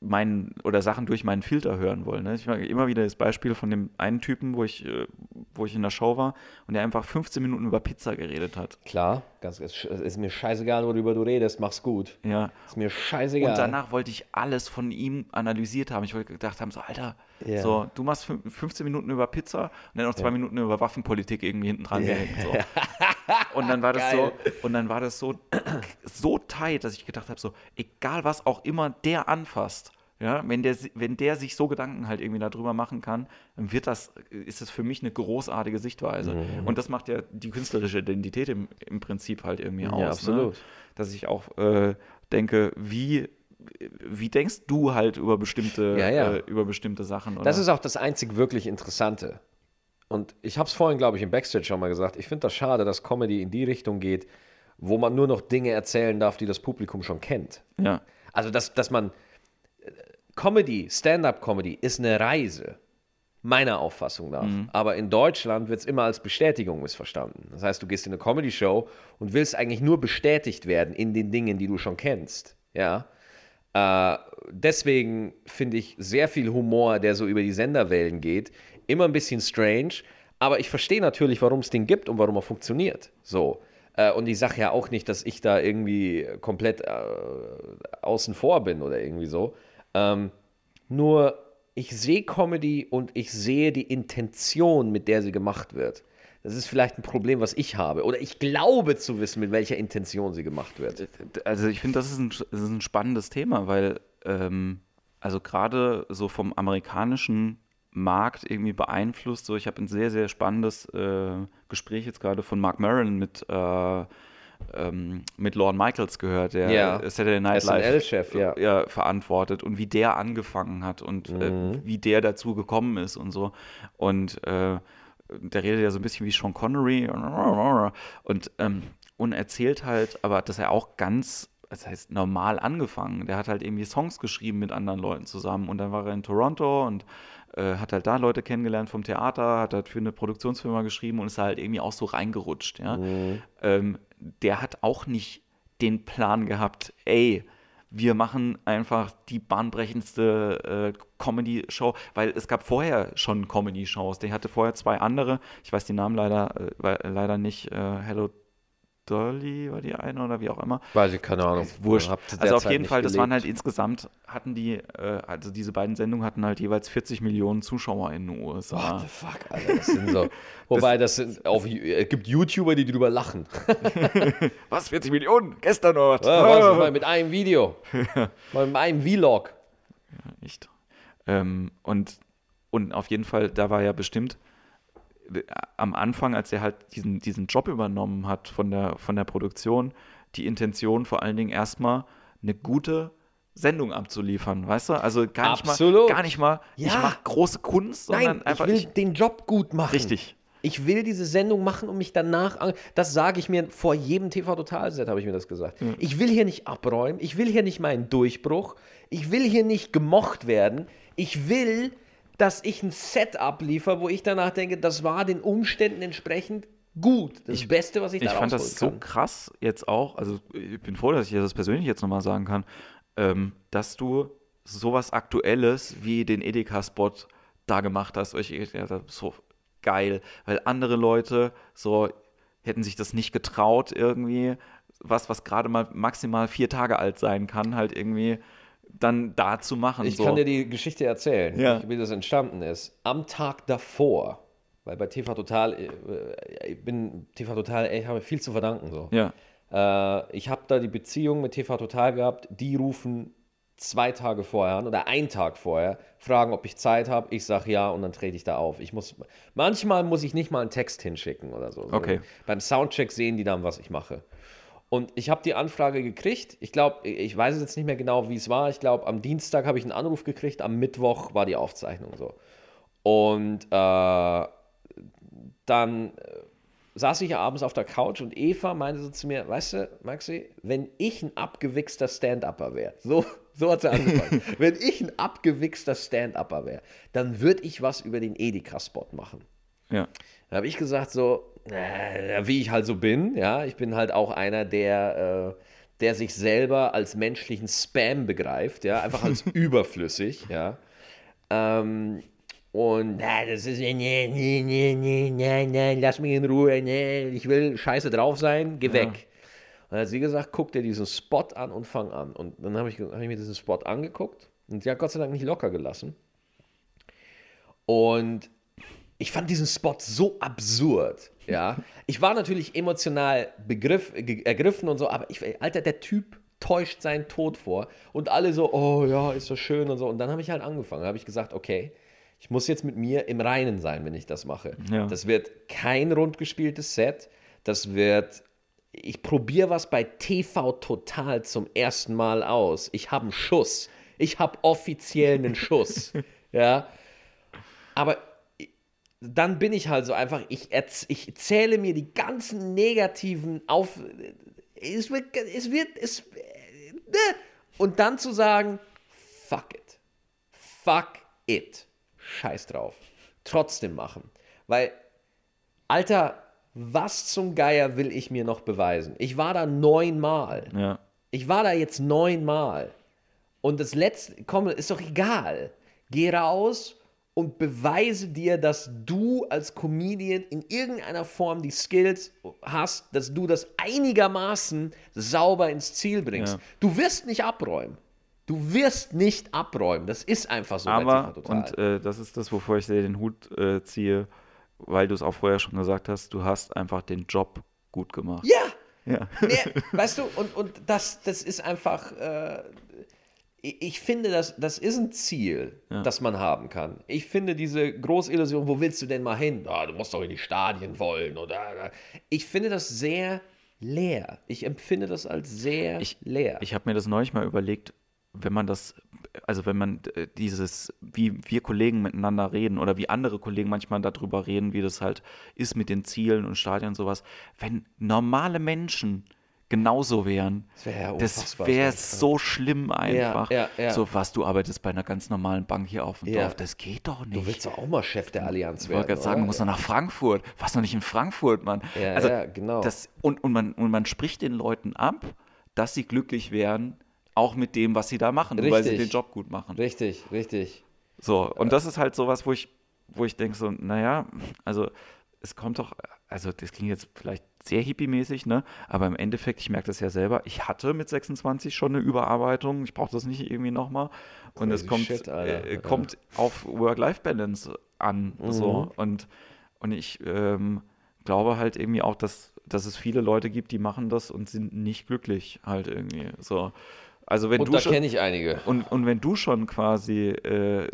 meinen oder Sachen durch meinen Filter hören wollen. Ne? Ich mag immer wieder das Beispiel von dem einen Typen, wo ich, äh, wo ich in der Show war und der einfach 15 Minuten über Pizza geredet hat. Klar, ganz, es ist mir scheißegal, worüber du redest, mach's gut. Ja. Ist mir scheißegal. Und danach wollte ich alles von ihm analysiert haben. Ich wollte gedacht haben, so, Alter, Ja. so, du machst fün- 15 Minuten über Pizza und dann noch zwei Minuten über Waffenpolitik irgendwie hinten dran. gehängt, So. Und dann war das so, und dann war das so, so tight, dass ich gedacht habe, so, egal was auch immer der anfasst, ja, wenn der, wenn der sich so Gedanken halt irgendwie darüber machen kann, dann wird das, ist das für mich eine großartige Sichtweise. Mhm. Und das macht ja die künstlerische Identität im, im Prinzip halt irgendwie aus. absolut. Ne? Dass ich auch äh, denke, wie, wie denkst du halt über bestimmte, Ja, ja. Äh, über bestimmte Sachen? Oder? Das ist auch das einzig wirklich Interessante. Und ich habe es vorhin, glaube ich, im Backstage schon mal gesagt. Ich finde das schade, dass Comedy in die Richtung geht, wo man nur noch Dinge erzählen darf, die das Publikum schon kennt. ja. Also, dass, dass man. Comedy, Stand-up-Comedy ist eine Reise. Meiner Auffassung nach. Aber in Deutschland wird es immer als Bestätigung missverstanden. Das heißt, du gehst in eine Comedy-Show und willst eigentlich nur bestätigt werden in den Dingen, die du schon kennst. Ja. Äh, deswegen finde ich sehr viel Humor, der so über die Senderwellen geht, immer ein bisschen strange. Aber ich verstehe natürlich, warum es den gibt und warum er funktioniert. So. Äh, und ich sage ja auch nicht, dass ich da irgendwie komplett äh, außen vor bin oder irgendwie so. Ähm, nur ich sehe Comedy und ich sehe die Intention, mit der sie gemacht wird. Das ist vielleicht ein Problem, was ich habe. Oder ich glaube zu wissen, mit welcher Intention sie gemacht wird. Also ich finde, das, ist ein- das ist ein spannendes Thema, weil ähm, also gerade so vom amerikanischen Markt irgendwie beeinflusst. So, ich habe ein sehr, sehr spannendes äh, Gespräch jetzt gerade von Mark Maron mit, äh, ähm, mit Lorne Michaels gehört, der Ja. Saturday Night Live SNL-Chef, ja. äh, verantwortet und wie der angefangen hat und äh, wie der dazu gekommen ist und so. Und äh, der redet ja so ein bisschen wie Sean Connery und, ähm, und erzählt halt, aber dass er auch ganz, das heißt normal angefangen. Der hat halt irgendwie Songs geschrieben mit anderen Leuten zusammen und dann war er in Toronto und äh, hat halt da Leute kennengelernt vom Theater, hat halt für eine Produktionsfirma geschrieben und ist halt irgendwie auch so reingerutscht. Ja? Ähm, der hat auch nicht den Plan gehabt, ey, wir machen einfach die bahnbrechendste äh, Comedy-Show, weil es gab vorher schon Comedy-Shows. Der hatte vorher zwei andere, ich weiß die Namen leider, äh, leider nicht, äh, Hello Dolly war die eine oder wie auch immer. Weiß ich, keine Ahnung. Wurscht. Also auf jeden Fall, das waren halt insgesamt, hatten die, äh, also diese beiden Sendungen hatten halt jeweils 40 Millionen Zuschauer in den USA. What the fuck, Alter, das sind so. Wobei, das sind auf, es gibt YouTuber, die drüber lachen. Was, 40 Millionen? Gestern noch. Ja, was, mal mit einem Video. Mal mit einem Vlog. Echt. Ähm, und und auf jeden Fall, da war ja bestimmt äh, am Anfang, als er halt diesen, diesen Job übernommen hat von der, von der Produktion, die Intention vor allen Dingen erstmal eine gute Sendung abzuliefern, weißt du? Also gar nicht Absolut. mal, gar nicht mal, Ja. ich mache große Kunst, sondern Nein, einfach ich will ich, den Job gut machen. richtig. Ich will diese Sendung machen und mich danach. an- Das sage ich mir vor jedem TV-Total-Set, habe ich mir das gesagt. Ich will hier nicht abräumen. Ich will hier nicht meinen Durchbruch. Ich will hier nicht gemocht werden. Ich will, dass ich ein Set abliefer, wo ich danach denke, das war den Umständen entsprechend gut. Das Beste, was ich, Ich da fand rausholen das so kann. krass jetzt auch, also ich bin froh, dass ich das persönlich jetzt nochmal sagen kann, ähm, dass du sowas Aktuelles wie den Edeka-Spot da gemacht hast. Ich, ich, ja, so geil, weil andere Leute so hätten sich das nicht getraut irgendwie, was, was gerade mal maximal vier Tage alt sein kann, halt irgendwie dann da zu machen. Ich so. kann dir die Geschichte erzählen, Ja. wie das entstanden ist. Am Tag davor, weil bei TV Total, äh, ich bin TV Total, ich habe viel zu verdanken. So. ja, Äh, ich habe da die Beziehung mit TV Total gehabt, die rufen zwei Tage vorher an oder einen Tag vorher, fragen, ob ich Zeit habe. Ich sage ja und dann trete ich da auf. Ich muss, manchmal muss ich nicht mal einen Text hinschicken oder so. Okay. Beim Soundcheck sehen die dann, was ich mache. Und ich habe die Anfrage gekriegt. Ich glaube, ich weiß jetzt nicht mehr genau, wie es war. Ich glaube, am Dienstag habe ich einen Anruf gekriegt, am Mittwoch war die Aufzeichnung so. Und äh, dann äh, saß ich abends auf der Couch und Eva meinte so zu mir, weißt du, Maxi, wenn ich ein abgewichster Stand-Upper wäre, so, so hat sie angefangen, wenn ich ein abgewichster Stand-Upper wäre, dann würde ich was über den Edeka-Spot machen. Ja. Da habe ich gesagt, so, äh, wie ich halt so bin, ja, ich bin halt auch einer, der, äh, der sich selber als menschlichen Spam begreift, ja, einfach als überflüssig, ja. Ähm, und na, das ist, nee, nee, nee, nee, nee, nee, lass mich in Ruhe, nee, ich will scheiße drauf sein, geh weg. Und dann hat sie gesagt, guck dir diesen Spot an und fang an. Und dann habe ich, hab ich mir diesen Spot angeguckt und sie hat Gott sei Dank nicht locker gelassen. Und ich fand diesen Spot so absurd, ja. Ich war natürlich emotional begriff, ergriffen und so, aber ich, Alter, der Typ täuscht seinen Tod vor und alle so, oh ja, ist so schön und so. Und dann habe ich halt angefangen, habe ich gesagt, okay, ich muss jetzt mit mir im Reinen sein, wenn ich das mache. Ja. Das wird kein rundgespieltes Set, das wird, ich probiere was bei TV Total zum ersten Mal aus. Ich habe einen Schuss, ich habe offiziell einen Schuss, ja. Aber dann bin ich halt so einfach, ich, ich zähle mir die ganzen negativen auf. Es wird, es wird, es. äh, Und dann zu sagen, fuck it. Fuck it. Scheiß drauf. Trotzdem machen. Weil, Alter, was zum Geier will ich mir noch beweisen? Ich war da neunmal. ja. Ich war da jetzt neunmal. Und das letzte, komm, ist doch egal. Geh raus und beweise dir, dass du als Comedian in irgendeiner Form die Skills hast, dass du das einigermaßen sauber ins Ziel bringst. Ja. Du wirst nicht abräumen. Du wirst nicht abräumen. Das ist einfach so Aber, und äh, das ist das, wovor ich dir den Hut äh, ziehe, weil du es auch vorher schon gesagt hast, du hast einfach den Job gut gemacht. ja! Ja. Mehr, weißt du, und, und das, das ist einfach, äh, ich finde, das, das ist ein Ziel, das man haben kann. Ich finde diese Großillusion, wo willst du denn mal hin? Ah, du musst doch in die Stadien wollen. Oder, ich finde das sehr leer. Ich empfinde das als sehr Ich- leer. Ich habe mir das neulich mal überlegt, wenn man das, also wenn man äh, dieses, wie wir Kollegen miteinander reden oder wie andere Kollegen manchmal darüber reden, wie das halt ist mit den Zielen und Stadien und sowas, wenn normale Menschen genauso wären, Das wär ja wäre so. schlimm einfach. ja, ja. So, was, du arbeitest bei einer ganz normalen Bank hier auf dem. Dorf, das geht doch nicht. du willst doch auch mal Chef der Allianz Ich werden. wollte gerade sagen, du musst noch nach Frankfurt. Was noch nicht in Frankfurt, Mann. Ja, also, genau. Das, und, und, man, und man spricht den Leuten ab, dass sie glücklich wären, auch mit dem, was sie da machen, weil sie Richtig. den Job gut machen. Richtig, richtig. So, und das ist halt sowas, wo ich, wo ich denke, so, naja, also es kommt doch, also das klingt jetzt vielleicht sehr hippie-mäßig, ne? Aber im Endeffekt, ich merke das ja selber, ich hatte mit 26 schon eine Überarbeitung, ich brauche das nicht irgendwie nochmal. Und es kommt, shit, äh, kommt auf Work-Life-Balance an. So. Und, und ich ähm, glaube halt irgendwie auch, dass, dass es viele Leute gibt, die machen das und sind nicht glücklich halt irgendwie. So. Also wenn Und du da kenne ich einige. und, und wenn du schon quasi äh,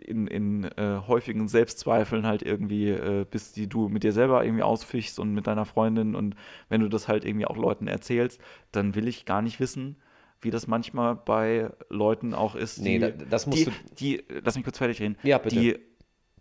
in, in äh, häufigen Selbstzweifeln halt irgendwie äh, bist, die du mit dir selber irgendwie ausfichst und mit deiner Freundin und wenn du das halt irgendwie auch Leuten erzählst, dann will ich gar nicht wissen, wie das manchmal bei Leuten auch ist, Nee, die, da- das musst die, du- die, lass mich kurz fertig reden, Ja, bitte. die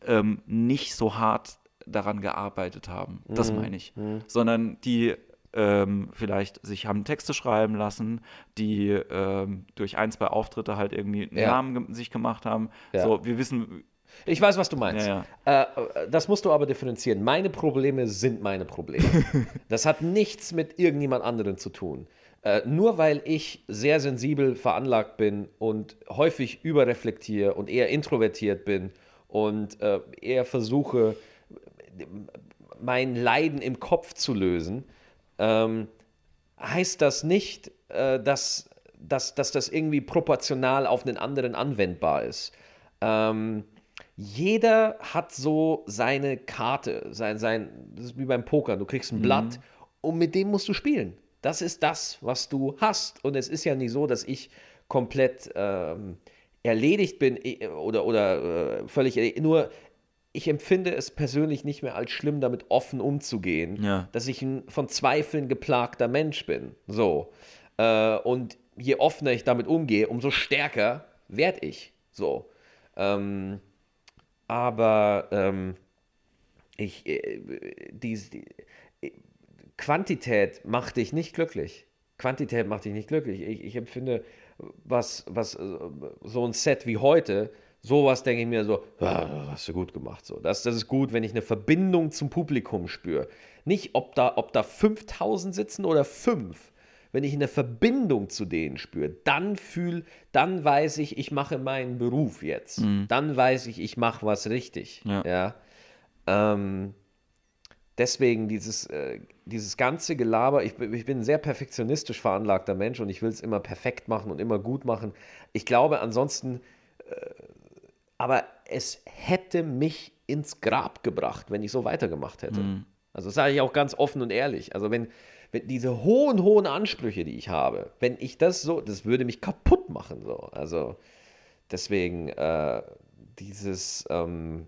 ähm, nicht so hart daran gearbeitet haben. Das Mhm. meine ich. Sondern die ähm, vielleicht sich haben Texte schreiben lassen, die ähm, durch ein, zwei Auftritte halt irgendwie einen Ja. Namen ge sich gemacht haben. Ja. So, wir wissen, Ich weiß, was du meinst. Ja, Äh, äh, das musst du aber differenzieren. Meine Probleme sind meine Probleme. das hat nichts mit irgendjemand anderem zu tun. Äh, nur weil ich sehr sensibel veranlagt bin und häufig überreflektiere und eher introvertiert bin und äh, eher versuche, mein Leiden im Kopf zu lösen, ähm, heißt das nicht, äh, dass, dass, dass das irgendwie proportional auf einen anderen anwendbar ist. Ähm, jeder hat so seine Karte, sein, sein, das ist wie beim Poker, du kriegst ein Blatt und mit dem musst du spielen. Das ist das, was du hast. Und es ist ja nicht so, dass ich komplett ähm, erledigt bin eh, oder, oder äh, völlig erledigt. Nur ich empfinde es persönlich nicht mehr als schlimm, damit offen umzugehen, Ja. dass ich ein von Zweifeln geplagter Mensch bin. So. Äh, und je offener ich damit umgehe, umso stärker werde ich. So. Ähm, aber ähm, ich, äh, die, die, äh, Quantität macht dich nicht glücklich. Quantität macht dich nicht glücklich. Ich, ich empfinde, was, was äh, so ein Set wie heute, sowas denke ich mir so, ah, hast du gut gemacht. So. Das, das ist gut, wenn ich eine Verbindung zum Publikum spüre. Nicht, ob da, ob da 5000 sitzen oder 5. Wenn ich eine Verbindung zu denen spüre, dann fühl, dann weiß ich, ich mache meinen Beruf jetzt. Dann weiß ich, ich mache was richtig. Ja. ja? Ähm, deswegen dieses, äh, dieses ganze Gelaber, ich, bin- ich bin ein sehr perfektionistisch veranlagter Mensch und ich will es immer perfekt machen und immer gut machen. Ich glaube ansonsten, äh, aber es hätte mich ins Grab gebracht, wenn ich so weitergemacht hätte. Also das sage ich auch ganz offen und ehrlich. Also wenn, wenn diese hohen, hohen Ansprüche, die ich habe, wenn ich das so, das würde mich kaputt machen. So. Also deswegen äh, dieses, ähm,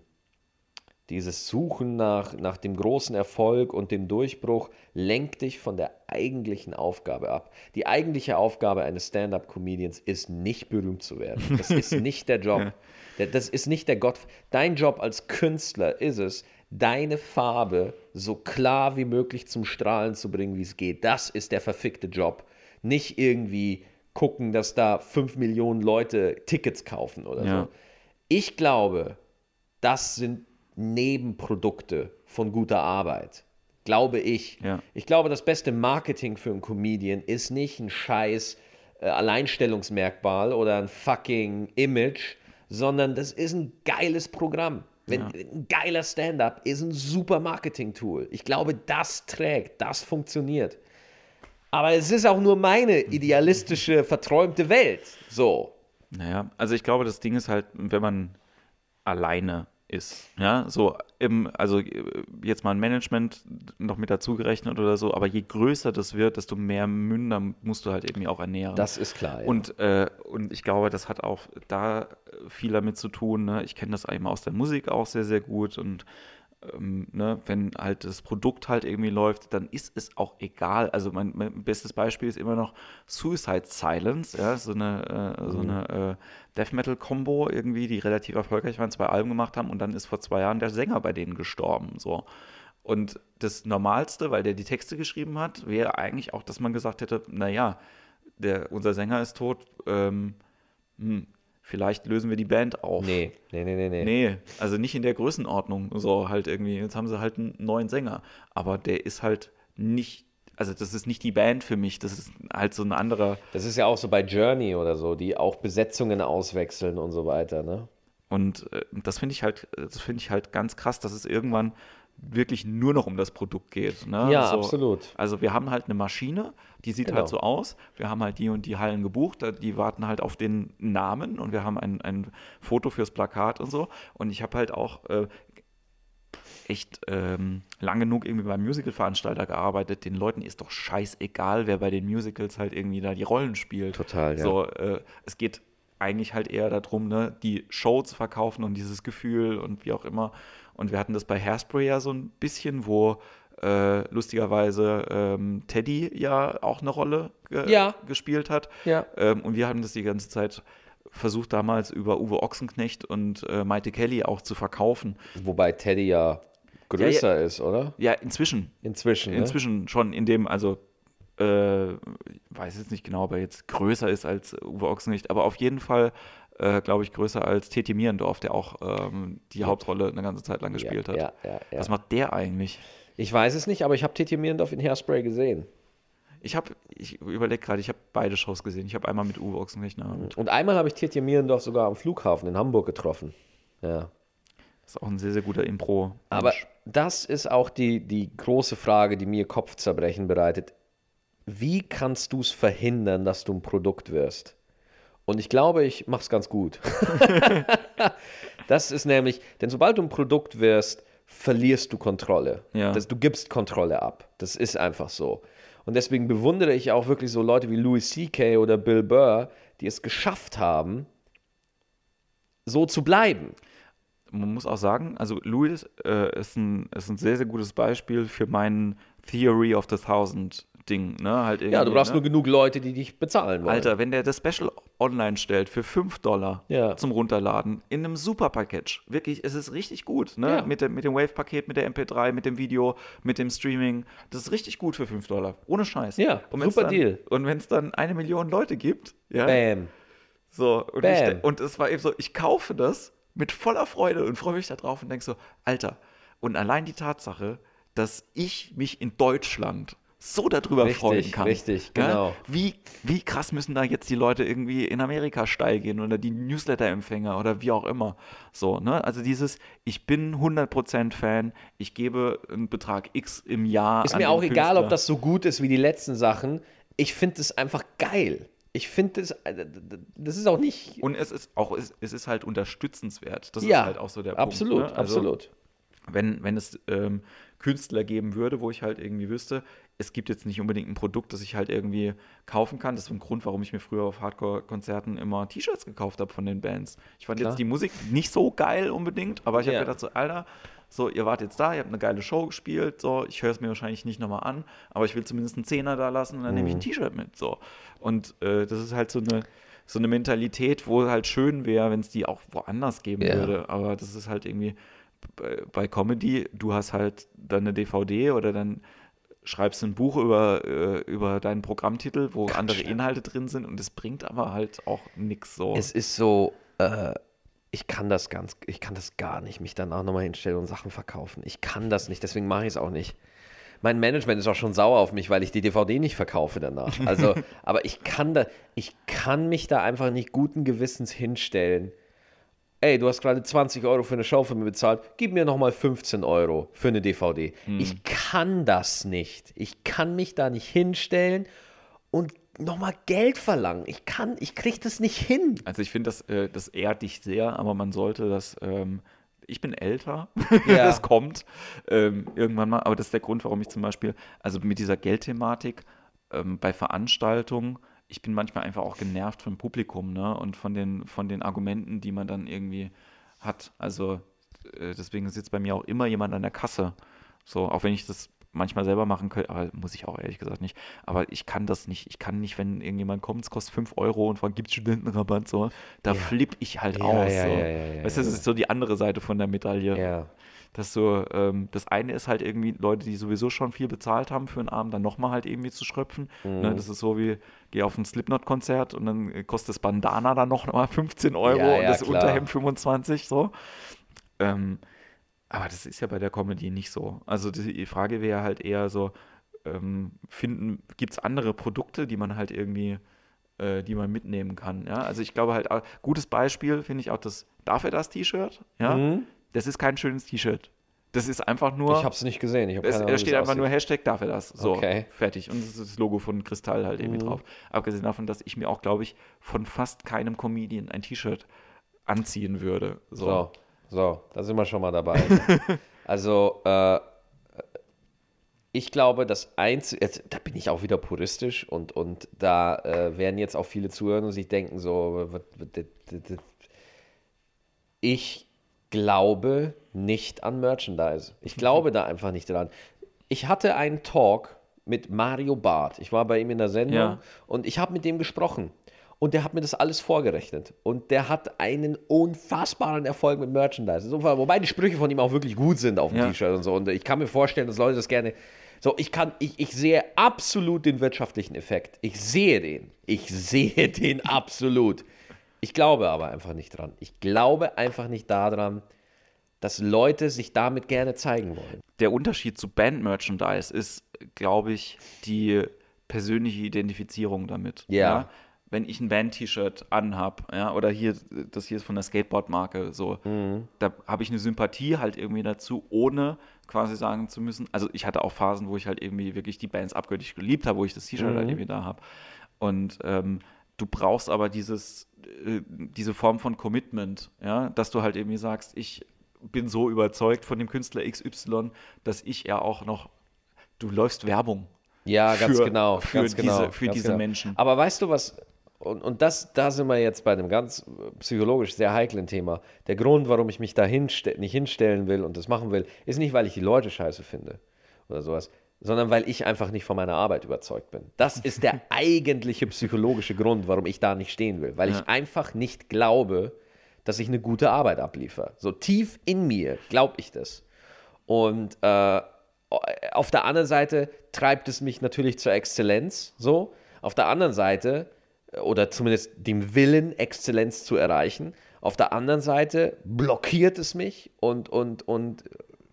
dieses Suchen nach, nach dem großen Erfolg und dem Durchbruch lenkt dich von der eigentlichen Aufgabe ab. Die eigentliche Aufgabe eines Stand-up-Comedians ist nicht berühmt zu werden. Das ist nicht der Job. Der- Das ist nicht der Gott. Dein Job als Künstler ist es, deine Farbe so klar wie möglich zum Strahlen zu bringen, wie es geht. Das ist der verfickte Job. Nicht irgendwie gucken, dass da fünf Millionen Leute Tickets kaufen oder Ja. so. Ich glaube, das sind Nebenprodukte von guter Arbeit. Glaube ich. Ja. Ich glaube, das beste Marketing für einen Comedian ist nicht ein scheiß äh, Alleinstellungsmerkmal oder ein fucking Image, sondern das ist ein geiles Programm. Wenn, Ein geiler Stand-up ist ein super Marketing-Tool. Ich glaube, das trägt, das funktioniert. Aber es ist auch nur meine idealistische, verträumte Welt. So. Naja, also ich glaube, das Ding ist halt, wenn man alleine ist, ja, so im, also äh, jetzt mal ein Management noch mit dazu gerechnet oder so, aber je größer das wird, desto mehr Münder musst du halt irgendwie auch ernähren. Das ist klar. Ja. Und, äh, und ich glaube, das hat auch da viel damit zu tun. Ne? Ich kenne das eben aus der Musik auch sehr, sehr gut. Und ähm, ne, wenn halt das Produkt halt irgendwie läuft, dann ist es auch egal. Also mein, mein bestes Beispiel ist immer noch Suicide Silence, ja, so eine, äh, so eine äh, Death Metal Combo irgendwie, die relativ erfolgreich waren, zwei Alben gemacht haben und dann ist vor zwei Jahren der Sänger bei denen gestorben. So. Und das Normalste, weil der die Texte geschrieben hat, wäre eigentlich auch, dass man gesagt hätte, naja, der, unser Sänger ist tot, ähm, hm, vielleicht lösen wir die Band auf. nee, nee, nee, nee, nee. Nee, also nicht in der Größenordnung. So halt irgendwie, jetzt haben sie halt einen neuen Sänger. Aber der ist halt nicht, also das ist nicht die Band für mich, das ist halt so ein anderer. Das ist ja auch so bei Journey oder so, die auch Besetzungen auswechseln und so weiter, ne? Und äh, das finde ich halt, das finde ich halt ganz krass, dass es irgendwann wirklich nur noch um das Produkt geht. Ne? Ja, absolut. Also wir haben halt eine Maschine, die sieht Genau. halt so aus. Wir haben halt die und die Hallen gebucht, die warten halt auf den Namen und wir haben ein, ein Foto fürs Plakat und so. Und ich habe halt auch äh, echt ähm, lang genug irgendwie beim Musical-Veranstalter gearbeitet. Den Leuten ist doch scheißegal, wer bei den Musicals halt irgendwie da die Rollen spielt. Total, ja. So, äh, es geht eigentlich halt eher darum, ne, die Show zu verkaufen und dieses Gefühl und wie auch immer. Und wir hatten das bei Hairspray ja so ein bisschen, wo äh, lustigerweise ähm, Teddy ja auch eine Rolle ge Ja. gespielt hat. Ja. Ähm, und wir haben das die ganze Zeit versucht, damals über Uwe Ochsenknecht und äh, Maite Kelly auch zu verkaufen. Wobei Teddy ja größer ist, oder? Ja, inzwischen. Inzwischen. Ne? Inzwischen schon in dem, also äh, weiß jetzt nicht genau, ob er jetzt größer ist als Uwe Ochsenknecht, aber auf jeden Fall, äh, glaube ich, größer als Teti Mierendorf, der auch ähm, die Hauptrolle eine ganze Zeit lang gespielt ja, hat. Ja, ja. Was macht der eigentlich? Ich weiß es nicht, aber ich habe Titi Mierendorf in Hairspray gesehen. Ich habe, ich überlege gerade, ich habe beide Shows gesehen. Ich habe einmal mit Uwe Ochsenknecht, ne, Und einmal habe ich Titi Mierendorf sogar am Flughafen in Hamburg getroffen. Ja. das ist auch ein sehr, sehr guter Impro. Aber das ist auch die, die große Frage, die mir Kopfzerbrechen bereitet. Wie kannst du es verhindern, dass du ein Produkt wirst? Und ich glaube, ich mache es ganz gut. das ist nämlich, denn sobald du ein Produkt wirst, verlierst du Kontrolle. Ja. Das, du gibst Kontrolle ab. Das ist einfach so. Und deswegen bewundere ich auch wirklich so Leute wie Louis C.K. oder Bill Burr, die es geschafft haben, so zu bleiben. man muss auch sagen, also Louis äh, ist, ein, ist ein sehr, sehr gutes Beispiel für meinen Theory of the Thousand Ding. Ne? Halt Ja, du brauchst ne? nur genug Leute, die dich bezahlen wollen. Alter, wenn der das Special online stellt für 5 Dollar Ja. zum Runterladen in einem super Package, wirklich, es ist richtig gut, ne? Ja. Mit, dem, mit dem Wave-Paket, mit der MP3, mit dem Video, mit dem Streaming. Das ist richtig gut für 5 Dollar. Ohne Scheiß. Ja, Und super dann, Deal. Und wenn es dann eine Million Leute gibt, ja, Bam. so, und, Bam. ich, und es war eben so, ich kaufe das mit voller Freude und freue mich da drauf und denke so, Alter, und allein die Tatsache, dass ich mich in Deutschland so darüber Richtig, freuen kann. richtig, ja, genau. Wie, wie krass müssen da jetzt die Leute irgendwie in Amerika steil gehen oder die Newsletter-Empfänger oder wie auch immer. So, ne? Also dieses, ich bin 100% Fan, ich gebe einen Betrag X im Jahr. Ist mir auch egal, Künstler. ob das so gut ist wie die letzten Sachen. Ich finde es einfach geil. Ich finde es, äh, das ist auch nicht. Und es ist auch, es, es ist halt unterstützenswert. Das ja, ist halt auch so der absolut, Punkt. ne? Also, absolut. Wenn, wenn es ähm, Künstler geben würde, wo ich halt irgendwie wüsste, es gibt jetzt nicht unbedingt ein Produkt, das ich halt irgendwie kaufen kann. Das ist ein Grund, warum ich mir früher auf Hardcore-Konzerten immer T-Shirts gekauft habe von den Bands. Ich fand Klar. jetzt die Musik nicht so geil unbedingt, aber ich Ja. habe gedacht so, Alter, so, ihr wart jetzt da, ihr habt eine geile Show gespielt, so, ich höre es mir wahrscheinlich nicht nochmal an, aber ich will zumindest einen Zehner da lassen und dann Mhm. nehme ich ein T-Shirt mit, so. Und äh, das ist halt so eine, so eine Mentalität, wo halt schön wäre, wenn es die auch woanders geben Ja. würde, aber das ist halt irgendwie bei, Comedy, du hast halt dann eine DVD oder dann schreibst du ein Buch über, äh, über deinen Programmtitel, wo andere Inhalte drin sind und es bringt aber halt auch nichts so. Es ist so, äh, ich kann das ganz, ich kann das gar nicht, mich dann auch nochmal hinstellen und Sachen verkaufen. Ich kann das nicht, deswegen mache ich es auch nicht. Mein Management ist auch schon sauer auf mich, weil ich die DVD nicht verkaufe danach. Also, aber ich kann da, ich kann mich da einfach nicht guten Gewissens hinstellen. Ey, du hast gerade 20 Euro für eine Show von mir bezahlt, gib mir nochmal 15 Euro für eine DVD. Ich kann das nicht. Ich kann mich da nicht hinstellen und nochmal Geld verlangen. Ich kann, ich kriege das nicht hin. Also ich finde, das, äh, das ehrt dich sehr, aber man sollte das, ähm, ich bin älter, Ja. das kommt ähm, irgendwann mal, aber das ist der Grund, warum ich zum Beispiel, also mit dieser Geldthematik ähm, bei Veranstaltungen, ich bin manchmal einfach auch genervt vom Publikum ne? und von den, von den Argumenten, die man dann irgendwie hat. Also äh, deswegen sitzt bei mir auch immer jemand an der Kasse. So, auch wenn ich das manchmal selber machen könnte, aber muss ich auch ehrlich gesagt nicht. Aber ich kann das nicht. Ich kann nicht, wenn irgendjemand kommt, es kostet 5 Euro und fragt, gibt es Studentenrabatt? So, da Ja. flipp ich halt Ja, aus. ja, so. weißt du, das ist so die andere Seite von der Medaille. Ja. Das so, ähm, das eine ist halt irgendwie Leute, die sowieso schon viel bezahlt haben für einen Abend, dann nochmal halt irgendwie zu schröpfen. Mhm. Ne, das ist so wie, geh auf ein Slipknot-Konzert und dann äh, kostet das Bandana dann noch mal 15 Euro Ja, und ja, das klar. Unterhemd 25, so. Ähm, aber das ist ja bei der Comedy nicht so. Also die Frage wäre halt eher so, ähm, finden, gibt es andere Produkte, die man halt irgendwie, äh, die man mitnehmen kann. Ja? Also ich glaube halt, äh, gutes Beispiel finde ich auch das, darf er das T-Shirt? Ja? Mhm. Das ist kein schönes T-Shirt. Das ist einfach nur. Ich habe es nicht gesehen. Ich es, Ahnung, da steht einfach nur aussieht. Hashtag darf er das. So, Okay. fertig. Und das ist das Logo von Kristall halt irgendwie Mhm. drauf. Abgesehen davon, dass ich mir auch, glaube ich, von fast keinem Comedian ein T-Shirt anziehen würde. So. So, so, da sind wir schon mal dabei. Also, äh, ich glaube, das Einzige, da bin ich auch wieder puristisch und, und da äh, werden jetzt auch viele zuhören und sich denken so, ich glaube nicht an Merchandise. Ich glaube da einfach nicht dran. Ich hatte einen Talk mit Mario Barth. Ich war bei ihm in der Sendung Ja. und ich habe mit dem gesprochen. Und der hat mir das alles vorgerechnet. Und der hat einen unfassbaren Erfolg mit Merchandise. So, Wobei die Sprüche von ihm auch wirklich gut sind auf dem Ja. T-Shirt und so. Und ich kann mir vorstellen, dass Leute das gerne. So, ich kann, ich, ich sehe absolut den wirtschaftlichen Effekt. Ich sehe den. Ich sehe den absolut. Ich glaube aber einfach nicht dran. Ich glaube einfach nicht daran, dass Leute sich damit gerne zeigen wollen. Der Unterschied zu Band-Merchandise ist, glaube ich, die persönliche Identifizierung damit. Ja. Wenn ich ein Band-T-Shirt anhab, ja, oder hier, das hier ist von der Skateboard-Marke, so, Mhm. da habe ich eine Sympathie halt irgendwie dazu, ohne quasi sagen zu müssen. Also ich hatte auch Phasen, wo ich halt irgendwie wirklich die Bands abgöttisch geliebt habe, wo ich das T-Shirt Mhm. halt irgendwie da habe. Und ähm, du brauchst aber dieses, äh, diese Form von Commitment, ja, dass du halt irgendwie sagst, ich bin so überzeugt von dem Künstler XY, dass ich ja auch noch, du läufst Werbung. Ja, ganz Für- genau. für ganz genau, diese- für ganz diese Menschen. Aber weißt du was? Und, und das, da sind wir jetzt bei einem ganz psychologisch sehr heiklen Thema. Der Grund, warum ich mich da hinste nicht hinstellen will und das machen will, ist nicht, weil ich die Leute scheiße finde oder sowas, sondern weil ich einfach nicht von meiner Arbeit überzeugt bin. Das ist der eigentliche psychologische Grund, warum ich da nicht stehen will. Weil Ja. ich einfach nicht glaube, dass ich eine gute Arbeit abliefere. So tief in mir glaube ich das. Und äh, auf der anderen Seite treibt es mich natürlich zur Exzellenz, so. Auf der anderen Seite, äh, oder zumindest dem Willen, Exzellenz zu erreichen. Auf der anderen Seite blockiert es mich und, und, und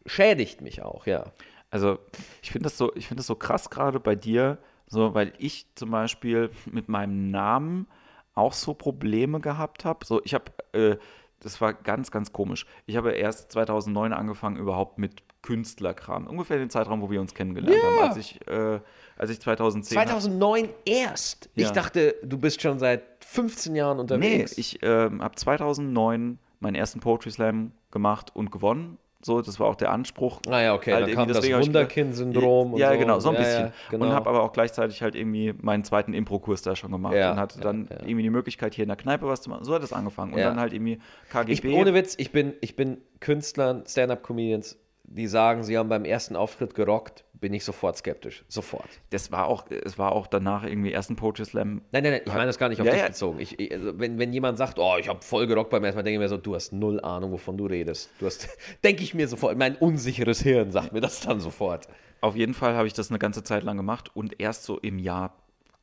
schädigt mich auch, ja. Also ich finde das so, ich finde das so krass gerade bei dir, so weil ich zum Beispiel mit meinem Namen auch so Probleme gehabt habe. So, ich habe, äh, das war ganz, ganz komisch. Ich habe erst 2009 angefangen überhaupt mit Künstlerkram, ungefähr den Zeitraum, wo wir uns kennengelernt Ja. haben, als ich, äh, als ich 2010 2009 erst. Ich Ja. dachte, du bist schon seit 15 Jahren Nee, unterwegs. ich ähm, habe 2009 meinen ersten Poetry Slam gemacht und gewonnen. So, das war auch der Anspruch. Ah ja, okay, dann irgendwie, kam das Wunderkind-Syndrom und Ja, so. genau, so ein Ja, bisschen. ja, genau. Und habe aber auch gleichzeitig halt irgendwie meinen zweiten Impro-Kurs da schon gemacht Ja, und hatte dann irgendwie die Möglichkeit, hier in der Kneipe was zu machen. So hat es angefangen. Und dann halt irgendwie KGB. Ich, ohne Witz, ich bin, ich bin Künstlern, Stand-Up-Comedians, die sagen, sie haben beim ersten Auftritt gerockt, bin ich sofort skeptisch. Sofort. das war auch, es war auch danach irgendwie ersten Poetry Slam. Nein, nein, nein, ich meine das gar nicht auf Ja, dich ja. bezogen. Ich, ich, also wenn, wenn jemand sagt, oh, ich habe voll gerockt beim ersten Mal, denke ich mir so, du hast null Ahnung, wovon du redest. Du hast, denke ich mir sofort, mein unsicheres Hirn sagt mir das dann sofort. Auf jeden Fall habe ich das eine ganze Zeit lang gemacht und erst so im Jahr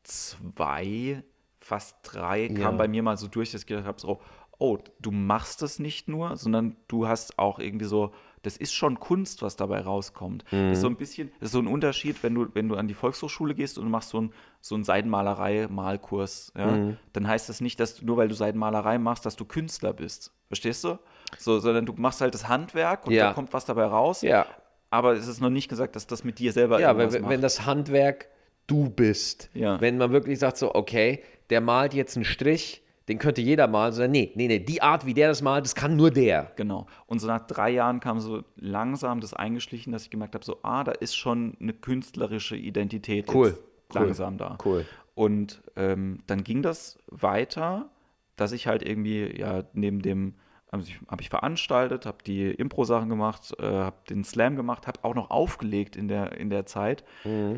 zwei, fast drei, Ja. kam bei mir mal so durch, dass ich gedacht habe, so, oh, du machst das nicht nur, sondern du hast auch irgendwie so, das ist schon Kunst, was dabei rauskommt. Das ist so ein bisschen, das ist so ein Unterschied, wenn du, wenn du an die Volkshochschule gehst und du machst so, ein, so einen Seidenmalerei-Malkurs, ja, dann heißt das nicht, dass du, nur weil du Seidenmalerei machst, dass du Künstler bist. Verstehst du? So, sondern du machst halt das Handwerk und Ja. da kommt was dabei raus. Ja. Aber es ist noch nicht gesagt, dass das mit dir selber Ja, irgendwas wenn, wenn das Handwerk du bist. Ja. Wenn man wirklich sagt so, okay, der malt jetzt einen Strich, den könnte jeder malen, sondern nee, nee, nee, die Art, wie der das malt, das kann nur der. Genau. Und so nach drei Jahren kam so langsam das eingeschlichen, dass ich gemerkt habe, so, ah, da ist schon eine künstlerische Identität Cool. Cool. langsam da. Cool. Und ähm, dann ging das weiter, dass ich halt irgendwie, ja, neben dem, also ich, habe ich veranstaltet, habe die Impro-Sachen gemacht, äh, habe den Slam gemacht, habe auch noch aufgelegt in der, in der Zeit.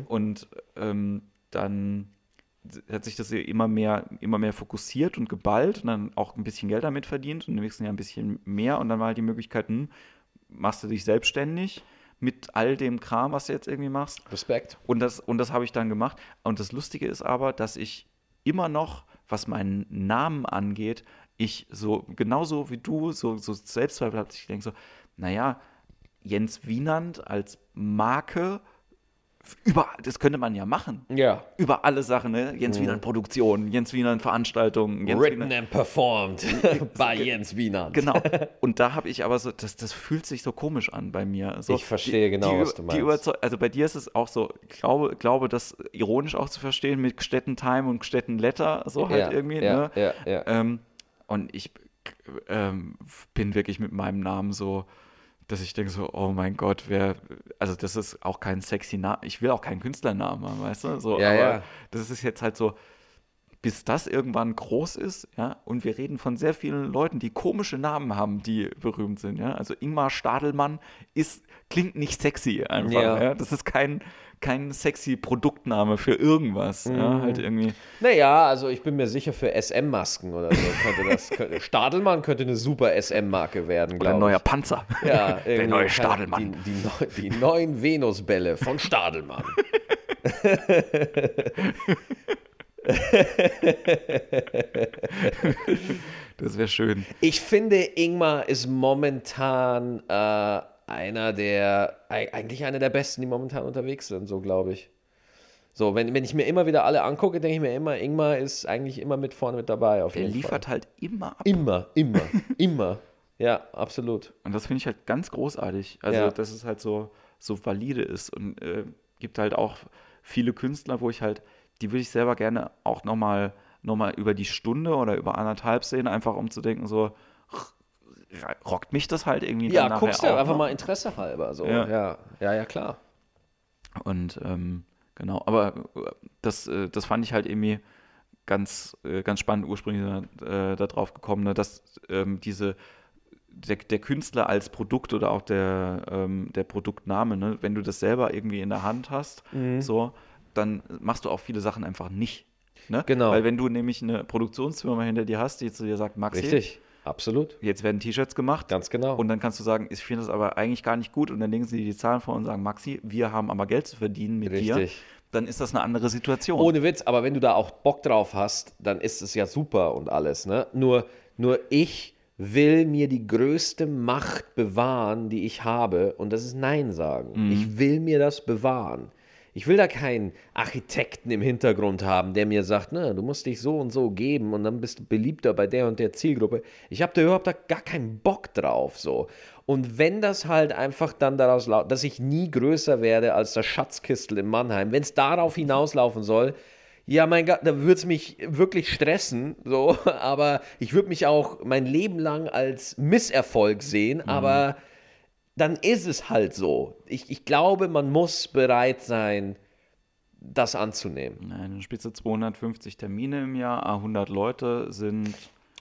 Und ähm, dann hat sich das immer mehr, immer mehr fokussiert und geballt und dann auch ein bisschen Geld damit verdient und im nächsten Jahr ein bisschen mehr. Und dann war halt die Möglichkeit, hm, machst du dich selbstständig mit all dem Kram, was du jetzt irgendwie machst. Respekt. Und das, und das habe ich dann gemacht. Und das Lustige ist aber, dass ich immer noch, was meinen Namen angeht, ich so, genauso wie du, so, so Selbstzweifel habe, ich denke so, naja, Jens Wienand als Marke, über, das könnte man ja machen. Ja. Über alle Sachen, ne? Jens Wienand Produktion, Jens Wienand Veranstaltungen, Jens Written Wienand, and performed bei Jens Wiener. Genau. Und da habe ich aber so, das, das fühlt sich so komisch an bei mir. So, Ich verstehe die, genau, die, was du Die meinst. Also bei dir ist es auch so, ich glaube, glaube das ironisch auch zu verstehen mit Gstetten Time und Gstetten Letter, so halt ja, irgendwie. ja, ne? ja, ja. Ähm, und ich ähm, bin wirklich mit meinem Namen so, dass ich denke so, oh mein Gott, wer, also das ist auch kein sexy Name, ich will auch keinen Künstlernamen haben, weißt du? So, Ja, aber ja. das ist jetzt halt so, bis das irgendwann groß ist, ja, und wir reden von sehr vielen Leuten, die komische Namen haben, die berühmt sind, ja. Also Ingmar Stadelmann ist, klingt nicht sexy einfach, Ja. ja. Das ist kein, kein sexy Produktname für irgendwas, Mhm. ja, halt irgendwie. Naja, also ich bin mir sicher, für SM-Masken oder so könnte das. Könnte, Stadelmann könnte eine super SM-Marke werden, Oder glaube ein ich. neuer Panzer. Ja, Der neue Stadelmann. Die, die, neu, die neuen Venusbälle von Stadelmann. Das wäre schön. Ich finde, Ingmar ist momentan äh, einer der, eig- eigentlich einer der Besten, die momentan unterwegs sind, so glaube ich. So, wenn, wenn ich mir immer wieder alle angucke, denke ich mir immer, Ingmar ist eigentlich immer mit vorne mit dabei. Auf Der jeden liefert Fall. halt immer ab. Immer, immer, immer. Ja, absolut. Und das finde ich halt ganz großartig. Also, Ja. dass es halt so, so valide ist. Und äh, gibt halt auch viele Künstler, wo ich halt, die würde ich selber gerne auch nochmal noch mal über die Stunde oder über anderthalb sehen, einfach um zu denken, so, rockt mich das halt irgendwie Ja, guckst du einfach noch? mal Interesse halber. So. Ja. Ja. ja, ja, klar. Und ähm, genau, aber äh, das, äh, das fand ich halt irgendwie ganz, äh, ganz spannend ursprünglich äh, da drauf gekommen, ne, dass ähm, diese der, der Künstler als Produkt oder auch der, ähm, der Produktname, ne, wenn du das selber irgendwie in der Hand hast, Mhm. so, dann machst du auch viele Sachen einfach nicht. Ne? Genau. Weil wenn du nämlich eine Produktionsfirma hinter dir hast, die zu dir sagt, Maxi, Richtig. Absolut. jetzt werden T-Shirts gemacht, Ganz genau. und dann kannst du sagen, ich finde das aber eigentlich gar nicht gut. Und dann legen sie dir die Zahlen vor und sagen, Maxi, wir haben aber Geld zu verdienen mit dir. Richtig. Dann ist das eine andere Situation. Ohne Witz, aber wenn du da auch Bock drauf hast, dann ist es ja super und alles. Ne? Nur, nur ich will mir die größte Macht bewahren, die ich habe, und das ist Nein sagen. Ich will mir das bewahren. Ich will da keinen Architekten im Hintergrund haben, der mir sagt, ne, du musst dich so und so geben und dann bist du beliebter bei der und der Zielgruppe. Ich habe da überhaupt gar keinen Bock drauf so. Und wenn das halt einfach dann daraus laut, dass ich nie größer werde als das Schatzkistel in Mannheim, wenn es darauf hinauslaufen soll, ja, mein Gott, da würde es mich wirklich stressen, so, aber ich würde mich auch mein Leben lang als Misserfolg sehen, aber dann ist es halt so. Ich, ich glaube, man muss bereit sein, das anzunehmen. Spielst du 250 Termine im Jahr, 100 Leute sind,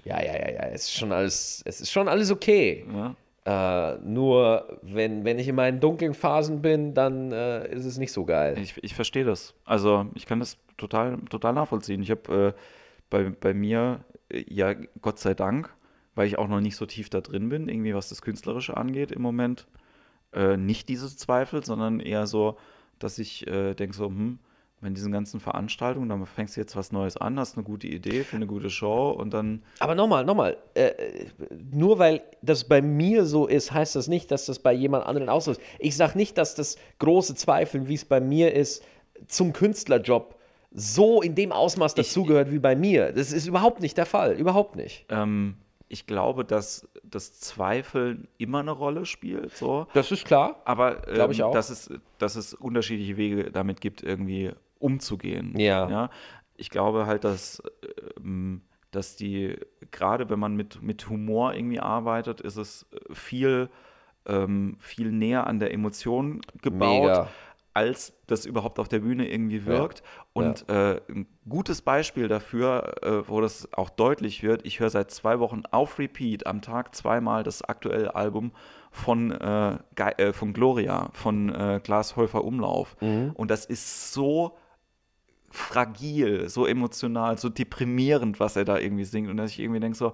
Ja, ja, ja, ja, es ist schon alles, es ist schon alles okay. ja, Äh, nur wenn, wenn ich in meinen dunklen Phasen bin, dann äh, ist es nicht so geil. ich, ich verstehe das. Also ich kann das total, total nachvollziehen. Ich habe äh, bei, bei mir, äh, ja, Gott sei Dank, weil ich auch noch nicht so tief da drin bin, irgendwie was das Künstlerische angeht im Moment, äh, nicht diese Zweifel, sondern eher so, dass ich äh, denke so, hm, wenn diesen ganzen Veranstaltungen, dann fängst du jetzt was Neues an, hast eine gute Idee für eine gute Show und dann Aber nochmal, nochmal, äh, nur weil das bei mir so ist, heißt das nicht, dass das bei jemand anderen auch so ist. Ich sage nicht, dass das große Zweifeln, wie es bei mir ist, zum Künstlerjob so in dem Ausmaß dazugehört wie bei mir. Das ist überhaupt nicht der Fall, überhaupt nicht. Ähm, ich glaube, dass das Zweifeln immer eine Rolle spielt, so. Das ist klar. Aber ähm, ich auch. Dass, es, dass es unterschiedliche Wege damit gibt, irgendwie umzugehen. Ja. ja? Ich glaube halt, dass, ähm, dass die, gerade wenn man mit, mit Humor irgendwie arbeitet, ist es viel, ähm, viel näher an der Emotion gebaut. Mega. Als das überhaupt auf der Bühne irgendwie wirkt. Und äh, ein gutes Beispiel dafür, äh, wo das auch deutlich wird, ich höre seit zwei Wochen auf Repeat am Tag zweimal das aktuelle Album von, äh, äh, von Gloria, von äh, Klaas Häufer Umlauf. Und das ist so fragil, so emotional, so deprimierend, was er da irgendwie singt. Und dass ich irgendwie denke, so,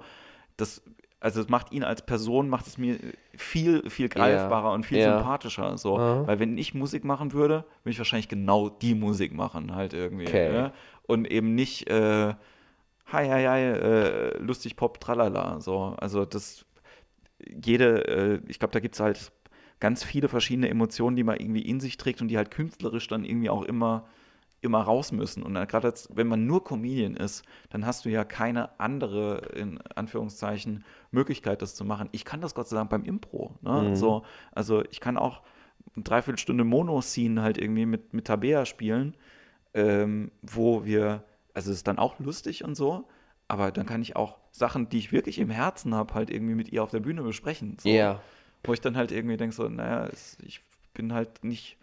das, also es macht ihn als Person, macht es mir viel, viel greifbarer und viel Ja. sympathischer. So. Aha. Weil wenn ich Musik machen würde, würde ich wahrscheinlich genau die Musik machen, halt irgendwie. Okay. Ja? Und eben nicht äh, hi, hi, hi, äh, lustig Pop, tralala. So. Also das jede, äh, ich glaube, da gibt es halt ganz viele verschiedene Emotionen, die man irgendwie in sich trägt und die halt künstlerisch dann irgendwie auch immer, immer raus müssen. Und gerade wenn man nur Comedian ist, dann hast du ja keine andere, in Anführungszeichen, Möglichkeit, das zu machen. Ich kann das Gott sei Dank beim Impro. Ne? So, also ich kann auch eine Dreiviertelstunde Mono-Scene halt irgendwie mit, mit Tabea spielen, ähm, wo wir, also es ist dann auch lustig und so, aber dann kann ich auch Sachen, die ich wirklich im Herzen habe, halt irgendwie mit ihr auf der Bühne besprechen. So. Ja. wo ich dann halt irgendwie denke, so, naja, ich bin halt nicht,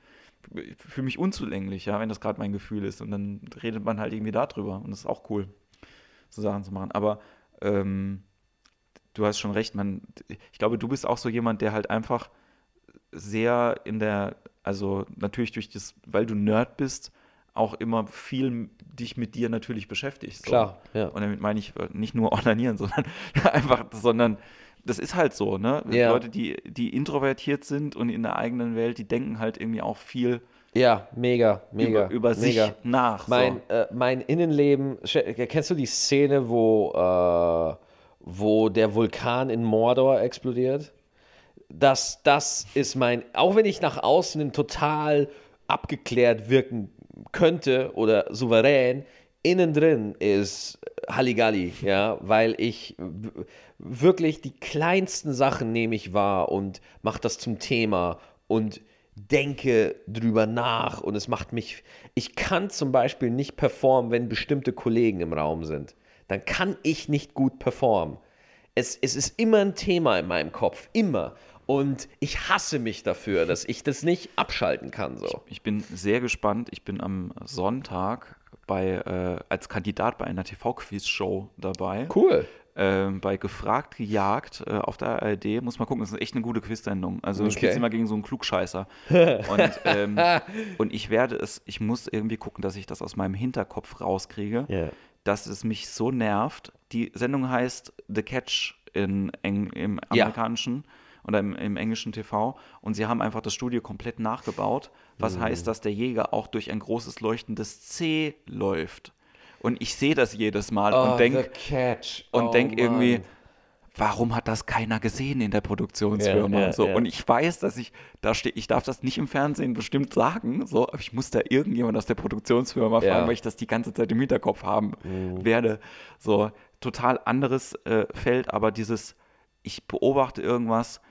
für mich unzulänglich, ja, wenn das gerade mein Gefühl ist. Und dann redet man halt irgendwie darüber. Und das ist auch cool, so Sachen zu machen. Aber ähm, du hast schon recht, man, ich glaube, du bist auch so jemand, der halt einfach sehr in der, also natürlich durch das, weil du Nerd bist, auch immer viel dich mit dir natürlich beschäftigst. So. Klar, ja. Und damit meine ich äh, nicht nur onanieren, sondern einfach, sondern das ist halt so, ne? Ja. Leute, die, die introvertiert sind und in der eigenen Welt, die denken halt irgendwie auch viel Ja, mega, mega. über, über sich mega. nach. Mein, äh, mein Innenleben, kennst du die Szene, wo, äh, wo der Vulkan in Mordor explodiert? Das, das ist mein, auch wenn ich nach außen total abgeklärt wirken könnte oder souverän, innen drin ist Halligalli, ja, weil ich wirklich die kleinsten Sachen nehme ich wahr und mache das zum Thema und denke drüber nach und es macht mich, ich kann zum Beispiel nicht performen, wenn bestimmte Kollegen im Raum sind. Dann kann ich nicht gut performen. Es, es ist immer ein Thema in meinem Kopf, immer. Und ich hasse mich dafür, dass ich das nicht abschalten kann. So. Ich bin sehr gespannt. Ich bin am Sonntag bei, äh, als Kandidat bei einer TV-Quiz-Show dabei. Cool. Ähm, bei Gefragt gejagt äh, auf der ARD. Muss mal gucken, das ist echt eine gute Quiz-Sendung. Also du Okay. spielst immer gegen so einen Klugscheißer. und, ähm, und ich werde es, ich muss irgendwie gucken, dass ich das aus meinem Hinterkopf rauskriege, Ja. dass es mich so nervt. Die Sendung heißt The Catch in Eng, im Ja. Oder im, im englischen TV und sie haben einfach das Studio komplett nachgebaut, was Mhm. heißt, dass der Jäger auch durch ein großes leuchtendes C läuft. Und ich sehe das jedes Mal Oh, und denke, und Oh, denk irgendwie, warum hat das keiner gesehen in der Produktionsfirma? Ja, ja, so, ja. Und ich weiß, dass ich da stehe, ich darf das nicht im Fernsehen bestimmt sagen, so, aber ich muss da irgendjemand aus der Produktionsfirma fragen, weil ich das die ganze Zeit im Hinterkopf haben werde. So, total anderes äh, Feld, aber dieses, ich beobachte irgendwas,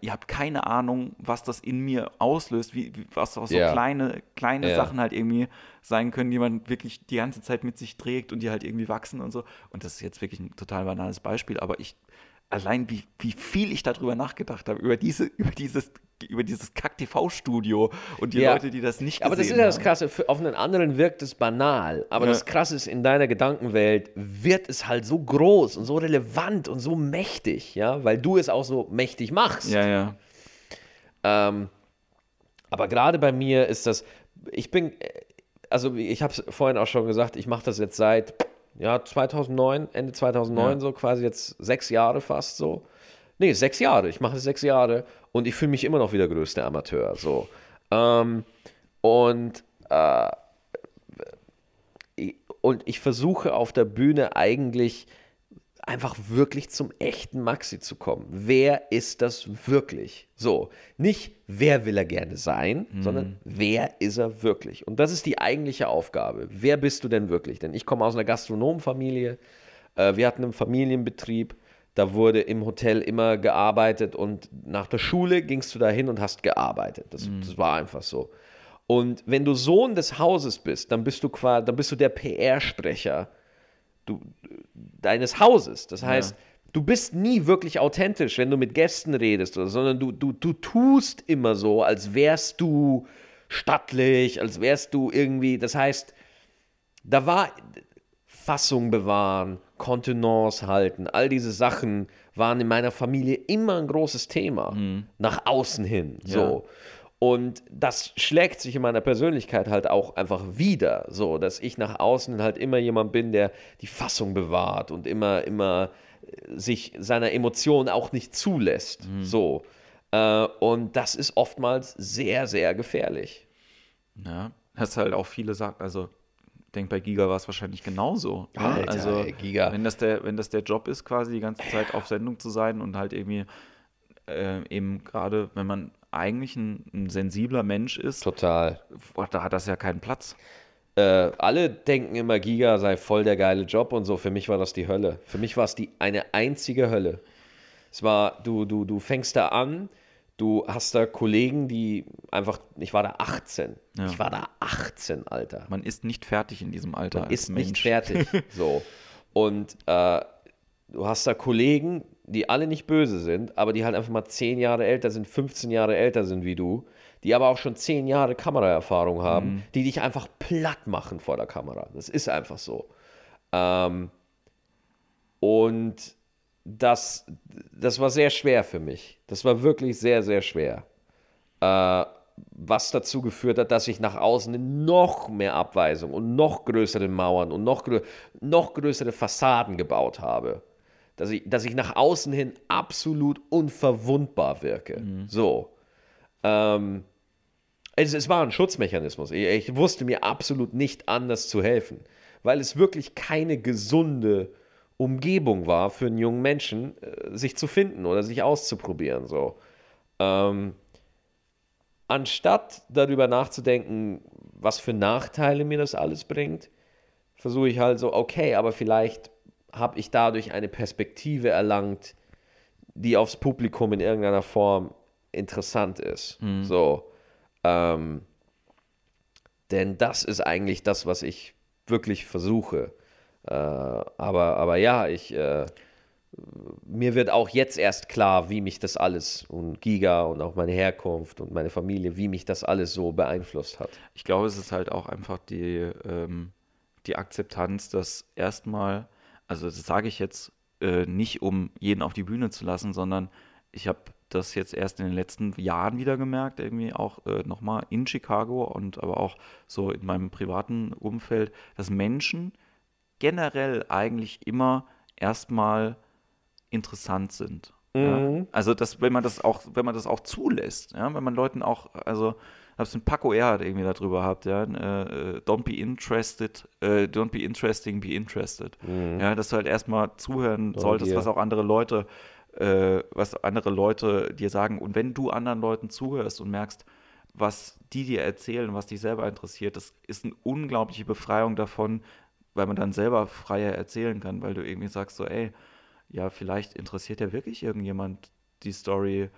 ihr habt keine Ahnung, was das in mir auslöst, wie, was auch so Ja. kleine, kleine Ja. Sachen halt irgendwie sein können, die man wirklich die ganze Zeit mit sich trägt und die halt irgendwie wachsen und so. Und das ist jetzt wirklich ein total banales Beispiel, aber ich, allein wie, wie viel ich darüber nachgedacht habe, über diese, über dieses, über dieses Kack-TV-Studio und die Ja. Leute, die das nicht Aber das ist gesehen ja das haben. Krasse. Für, auf einen anderen wirkt es banal. Aber Ja. das Krasse ist, in deiner Gedankenwelt wird es halt so groß und so relevant und so mächtig, ja, weil du es auch so mächtig machst. Ja, ja. Ähm, aber gerade bei mir ist das, ich bin, äh, also ich habe es vorhin auch schon gesagt, ich mache das jetzt seit ja, 2009, Ende 2009 Ja. so, quasi jetzt sechs Jahre fast so. Nee, sechs Jahre. Ich mache es sechs Jahre und ich fühle mich immer noch wie der größte Amateur. So. Ähm, und, äh, und ich versuche auf der Bühne eigentlich einfach wirklich zum echten Maxi zu kommen. Wer ist das wirklich? So, nicht wer will er gerne sein, sondern wer ist er wirklich? Und das ist die eigentliche Aufgabe. Wer bist du denn wirklich? Denn ich komme aus einer Gastronomenfamilie. Äh, wir hatten einen Familienbetrieb. Da wurde im Hotel immer gearbeitet und nach der Schule gingst du dahin und hast gearbeitet. Das, das war einfach so. Und wenn du Sohn des Hauses bist, dann bist du quasi, dann bist du der PR-Sprecher du, deines Hauses. Das heißt, du bist nie wirklich authentisch, wenn du mit Gästen redest, oder, sondern du, du, du tust immer so, als wärst du stattlich, als wärst du irgendwie, das heißt, da war Fassung bewahren, Kontenance halten, all diese Sachen waren in meiner Familie immer ein großes Thema, nach außen hin, so. Und das schlägt sich in meiner Persönlichkeit halt auch einfach wieder, so, dass ich nach außen halt immer jemand bin, der die Fassung bewahrt und immer, immer äh, sich seiner Emotionen auch nicht zulässt, so. Äh, und das ist oftmals sehr, sehr gefährlich. Ja, hast halt auch viele sagen, also ich denke, bei Giga war es wahrscheinlich genauso. ne? Alter, also, ey, Giga. Wenn das, der, wenn das der Job ist, quasi die ganze Zeit auf Sendung zu sein und halt irgendwie äh, eben gerade, wenn man eigentlich ein, ein sensibler Mensch ist, Total. boah, da hat das ja keinen Platz. äh, alle denken immer, Giga sei voll der geile Job und so. Für mich war das die Hölle. Für mich war es die eine einzige Hölle. Es war, du, du, du fängst da an, du hast da Kollegen, die einfach, ich war da 18. Ja. Ich war da 18, Alter. Man ist nicht fertig in diesem Alter. Man ist Mensch. nicht fertig. so. Und äh, du hast da Kollegen, die alle nicht böse sind, aber die halt einfach mal 10 Jahre älter sind, 15 Jahre älter sind wie du, die aber auch schon 10 Jahre Kameraerfahrung haben, Mhm. die dich einfach platt machen vor der Kamera. Das ist einfach so. Ähm, und das, das war sehr schwer für mich. Das war wirklich sehr, sehr schwer. Äh, was dazu geführt hat, dass ich nach außen noch mehr Abweisung und noch größere Mauern und noch, noch größere Fassaden gebaut habe. Dass ich, dass ich nach außen hin absolut unverwundbar wirke. So. Ähm, es, es war ein Schutzmechanismus. Ich, ich wusste mir absolut nicht anders zu helfen, weil es wirklich keine gesunde Umgebung war für einen jungen Menschen, äh, sich zu finden oder sich auszuprobieren. So. Ähm, anstatt darüber nachzudenken, was für Nachteile mir das alles bringt, versuche ich halt so, okay, aber vielleicht habe ich dadurch eine Perspektive erlangt, die aufs Publikum in irgendeiner Form interessant ist. So. Ähm, denn das ist eigentlich das, was ich wirklich versuche. Äh, aber, aber ja, ich, äh, mir wird auch jetzt erst klar, wie mich das alles und Giga und auch meine Herkunft und meine Familie, wie mich das alles so beeinflusst hat. Ich glaube, es ist halt auch einfach die, ähm, die Akzeptanz, dass erstmal, also das sage ich jetzt äh, nicht, um jeden auf die Bühne zu lassen, sondern ich habe das jetzt erst in den letzten Jahren wieder gemerkt, irgendwie auch äh, nochmal in Chicago und aber auch so in meinem privaten Umfeld, dass Menschen generell eigentlich immer erstmal interessant sind. Ja? Also dass, wenn man das auch, wenn man das auch zulässt, ja, wenn man Leuten auch, also hab's ein Paco Erhard irgendwie darüber gehabt, ja, äh, don't be interested, äh, don't be interesting, be interested. Ja, dass du halt erstmal zuhören solltest, dir. was auch andere Leute, äh, was andere Leute dir sagen. Und wenn du anderen Leuten zuhörst und merkst, was die dir erzählen, was dich selber interessiert, das ist eine unglaubliche Befreiung davon, weil man dann selber freier erzählen kann, weil du irgendwie sagst so, ey, ja, vielleicht interessiert ja wirklich irgendjemand die Story,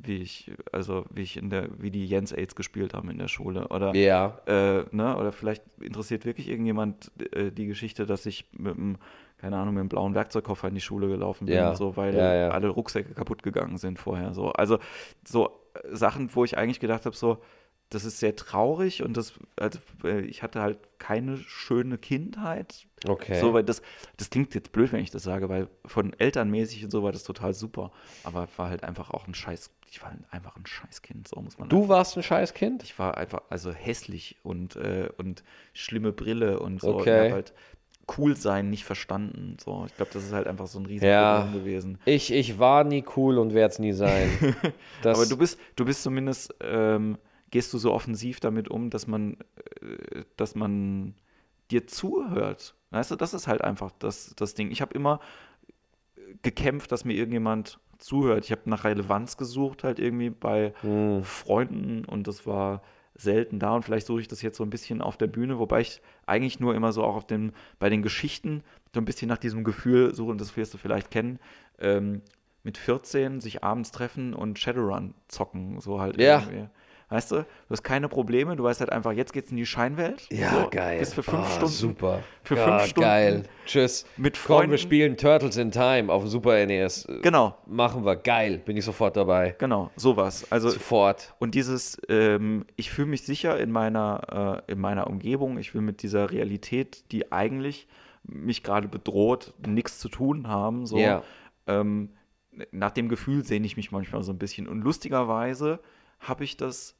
wie ich, also wie ich in der, wie die Jens Aids gespielt haben in der Schule. Oder Ja. äh, ne, oder vielleicht interessiert wirklich irgendjemand äh, die Geschichte, dass ich mit einem, keine Ahnung, mit einem blauen Werkzeugkoffer in die Schule gelaufen bin, Ja. so, weil Ja, alle Rucksäcke kaputt gegangen sind vorher. So. Also so äh, Sachen, wo ich eigentlich gedacht habe, so, das ist sehr traurig und das, also, äh, ich hatte halt keine schöne Kindheit. Okay. So, weil das, das klingt jetzt blöd, wenn ich das sage, weil von elternmäßig und so war das total super. Aber war halt einfach auch ein Scheiß, ich war einfach ein Scheißkind, so muss man Du warst ein Scheißkind? ich war einfach also hässlich und, äh, und schlimme Brille und so. Okay. Ich habe halt cool sein nicht verstanden. So, ich glaube, das ist halt einfach so ein riesiges Ja. Problem gewesen. Ich, ich war nie cool und werde es nie sein. Das, Aber du bist, du bist zumindest, ähm, gehst du so offensiv damit um, dass man, äh, dass man dir zuhört. Weißt du, das ist halt einfach das, das Ding. Ich habe immer gekämpft, dass mir irgendjemand zuhört. Ich habe nach Relevanz gesucht, halt irgendwie bei Hm. Freunden und das war selten da und vielleicht suche ich das jetzt so ein bisschen auf der Bühne, wobei ich eigentlich nur immer so auch auf den, bei den Geschichten so ein bisschen nach diesem Gefühl suche und das wirst du vielleicht kennen, ähm, mit 14 sich abends treffen und Shadowrun zocken, so halt Ja. irgendwie. Weißt du, du hast keine Probleme, du weißt halt einfach, jetzt geht's in die Scheinwelt. ja, so, geil. Bist für fünf Ah, Stunden Super. für ja, fünf Stunden Geil. Tschüss. mit Komm, Freunden. wir spielen Turtles in Time auf dem Super NES. Genau, Machen wir. Geil. Bin ich sofort dabei. genau, sowas. Also Sofort. Und dieses, ähm, ich fühle mich sicher in meiner, äh, in meiner Umgebung, ich will mit dieser Realität, die eigentlich mich gerade bedroht, nichts zu tun haben. So. Ja. Ähm, nach dem Gefühl sehne ich mich manchmal so ein bisschen. Und lustigerweise habe ich das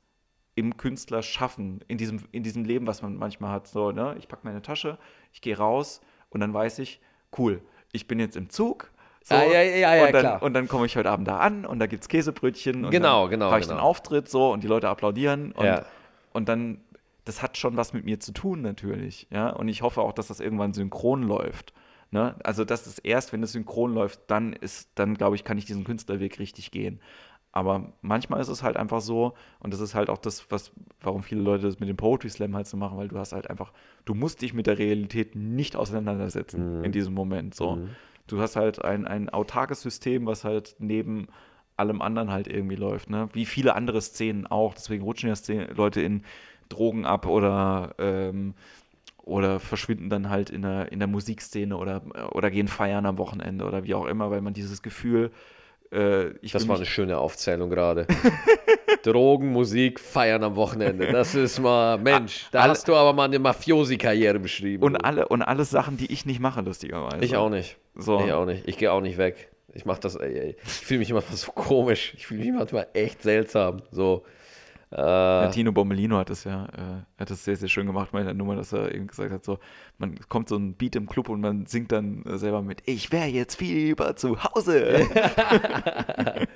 im Künstler schaffen, in diesem, in diesem Leben, was man manchmal hat. So, ne? Ich packe meine Tasche, ich gehe raus und dann weiß ich, cool, ich bin jetzt im Zug. So, Ah, ja, ja, ja, und dann, klar. Und dann komme ich heute Abend da an und da gibt es Käsebrötchen. Und Genau, dann genau, habe ich genau. den Auftritt so und die Leute applaudieren. Und, Ja. und dann, das hat schon was mit mir zu tun natürlich. Ja? Und ich hoffe auch, dass das irgendwann synchron läuft. Ne? Also das ist erst, wenn es synchron läuft, dann ist, dann glaube ich, kann ich diesen Künstlerweg richtig gehen. Aber manchmal ist es halt einfach so, und das ist halt auch das, was, warum viele Leute das mit dem Poetry Slam halt so machen, weil du hast halt einfach, du musst dich mit der Realität nicht auseinandersetzen in diesem Moment. So. Du hast halt ein, ein autarkes System, was halt neben allem anderen halt irgendwie läuft, ne? Wie viele andere Szenen auch. Deswegen rutschen ja Szenen, Leute in Drogen ab oder ähm, oder verschwinden dann halt in der, in der Musikszene oder, oder gehen feiern am Wochenende oder wie auch immer, weil man dieses Gefühl. Äh, Das war eine schöne Aufzählung gerade. Drogen, Musik, Feiern am Wochenende. Das ist mal, Mensch, da Alle- hast du aber mal eine Mafiosi-Karriere beschrieben. und, alle, und alles Sachen, die ich nicht mache, lustigerweise. ich auch nicht. So. Ich auch nicht. Ich gehe auch nicht weg. Ich mach das, ey, ey. ich fühle mich manchmal so komisch. Ich fühle mich manchmal echt seltsam. So. Äh, Ja, Tino Bommelino hat das ja, äh, hat das sehr, sehr schön gemacht bei der Nummer, dass er eben gesagt hat, so, man kommt so ein Beat im Club und man singt dann äh, selber mit, ich wäre jetzt viel lieber zu Hause.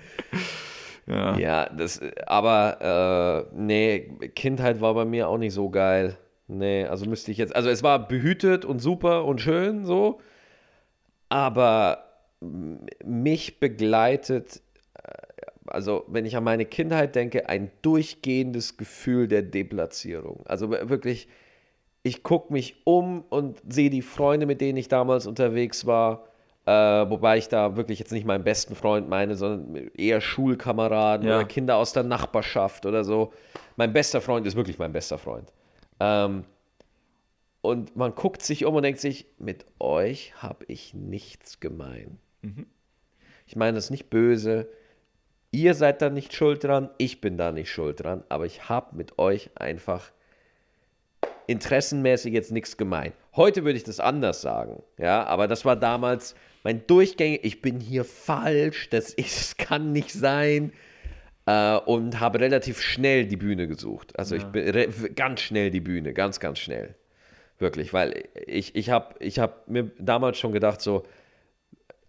ja. Ja, das, aber äh, nee, Kindheit war bei mir auch nicht so geil. Nee, also müsste ich jetzt, also es war behütet und super und schön so, aber mich begleitet, also wenn ich an meine Kindheit denke, ein durchgehendes Gefühl der Deplatzierung. Also wirklich, ich gucke mich um und sehe die Freunde, mit denen ich damals unterwegs war. Äh, wobei ich da wirklich jetzt nicht meinen besten Freund meine, sondern eher Schulkameraden Ja. oder Kinder aus der Nachbarschaft oder so. Mein bester Freund ist wirklich mein bester Freund. Ähm, und man guckt sich um und denkt sich, mit euch habe ich nichts gemein. Ich meine das ist nicht böse. Ihr seid da nicht schuld dran, ich bin da nicht schuld dran, aber ich habe mit euch einfach interessenmäßig jetzt nichts gemein. Heute würde ich das anders sagen, ja, aber das war damals mein Durchgängig, ich bin hier falsch, das, ist, das kann nicht sein äh, und habe relativ schnell die Bühne gesucht. Also ich bin re- ganz schnell die Bühne, ganz, ganz schnell. Wirklich, weil ich, ich habe ich hab mir damals schon gedacht, so,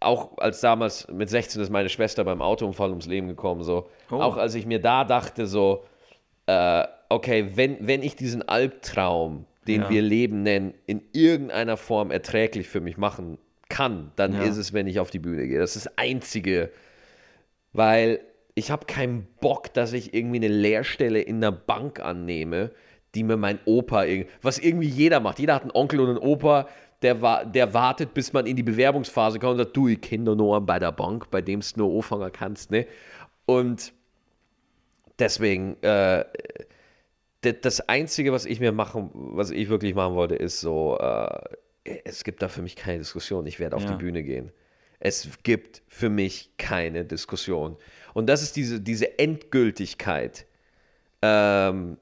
auch als damals mit 16 ist meine Schwester beim Autounfall ums Leben gekommen, so, Oh. auch als ich mir da dachte, so, äh, okay, wenn, wenn ich diesen Albtraum, den Ja. wir Leben nennen, in irgendeiner Form erträglich für mich machen kann, dann Ja. ist es, wenn ich auf die Bühne gehe. Das ist das Einzige, weil ich habe keinen Bock, dass ich irgendwie eine Lehrstelle in einer Bank annehme, die mir mein Opa, was irgendwie jeder macht. Jeder hat einen Onkel und einen Opa, der, wa der wartet, bis man in die Bewerbungsphase kommt und sagt, du, ich kenne doch nur einen bei der Bank, bei dem du nur anfangen kannst, ne? Und deswegen, äh, das Einzige, was ich mir machen, was ich wirklich machen wollte, ist so, äh, es gibt da für mich keine Diskussion. Ich werde auf Ja. die Bühne gehen. Es gibt für mich keine Diskussion. Und das ist diese, diese Endgültigkeit, ähm,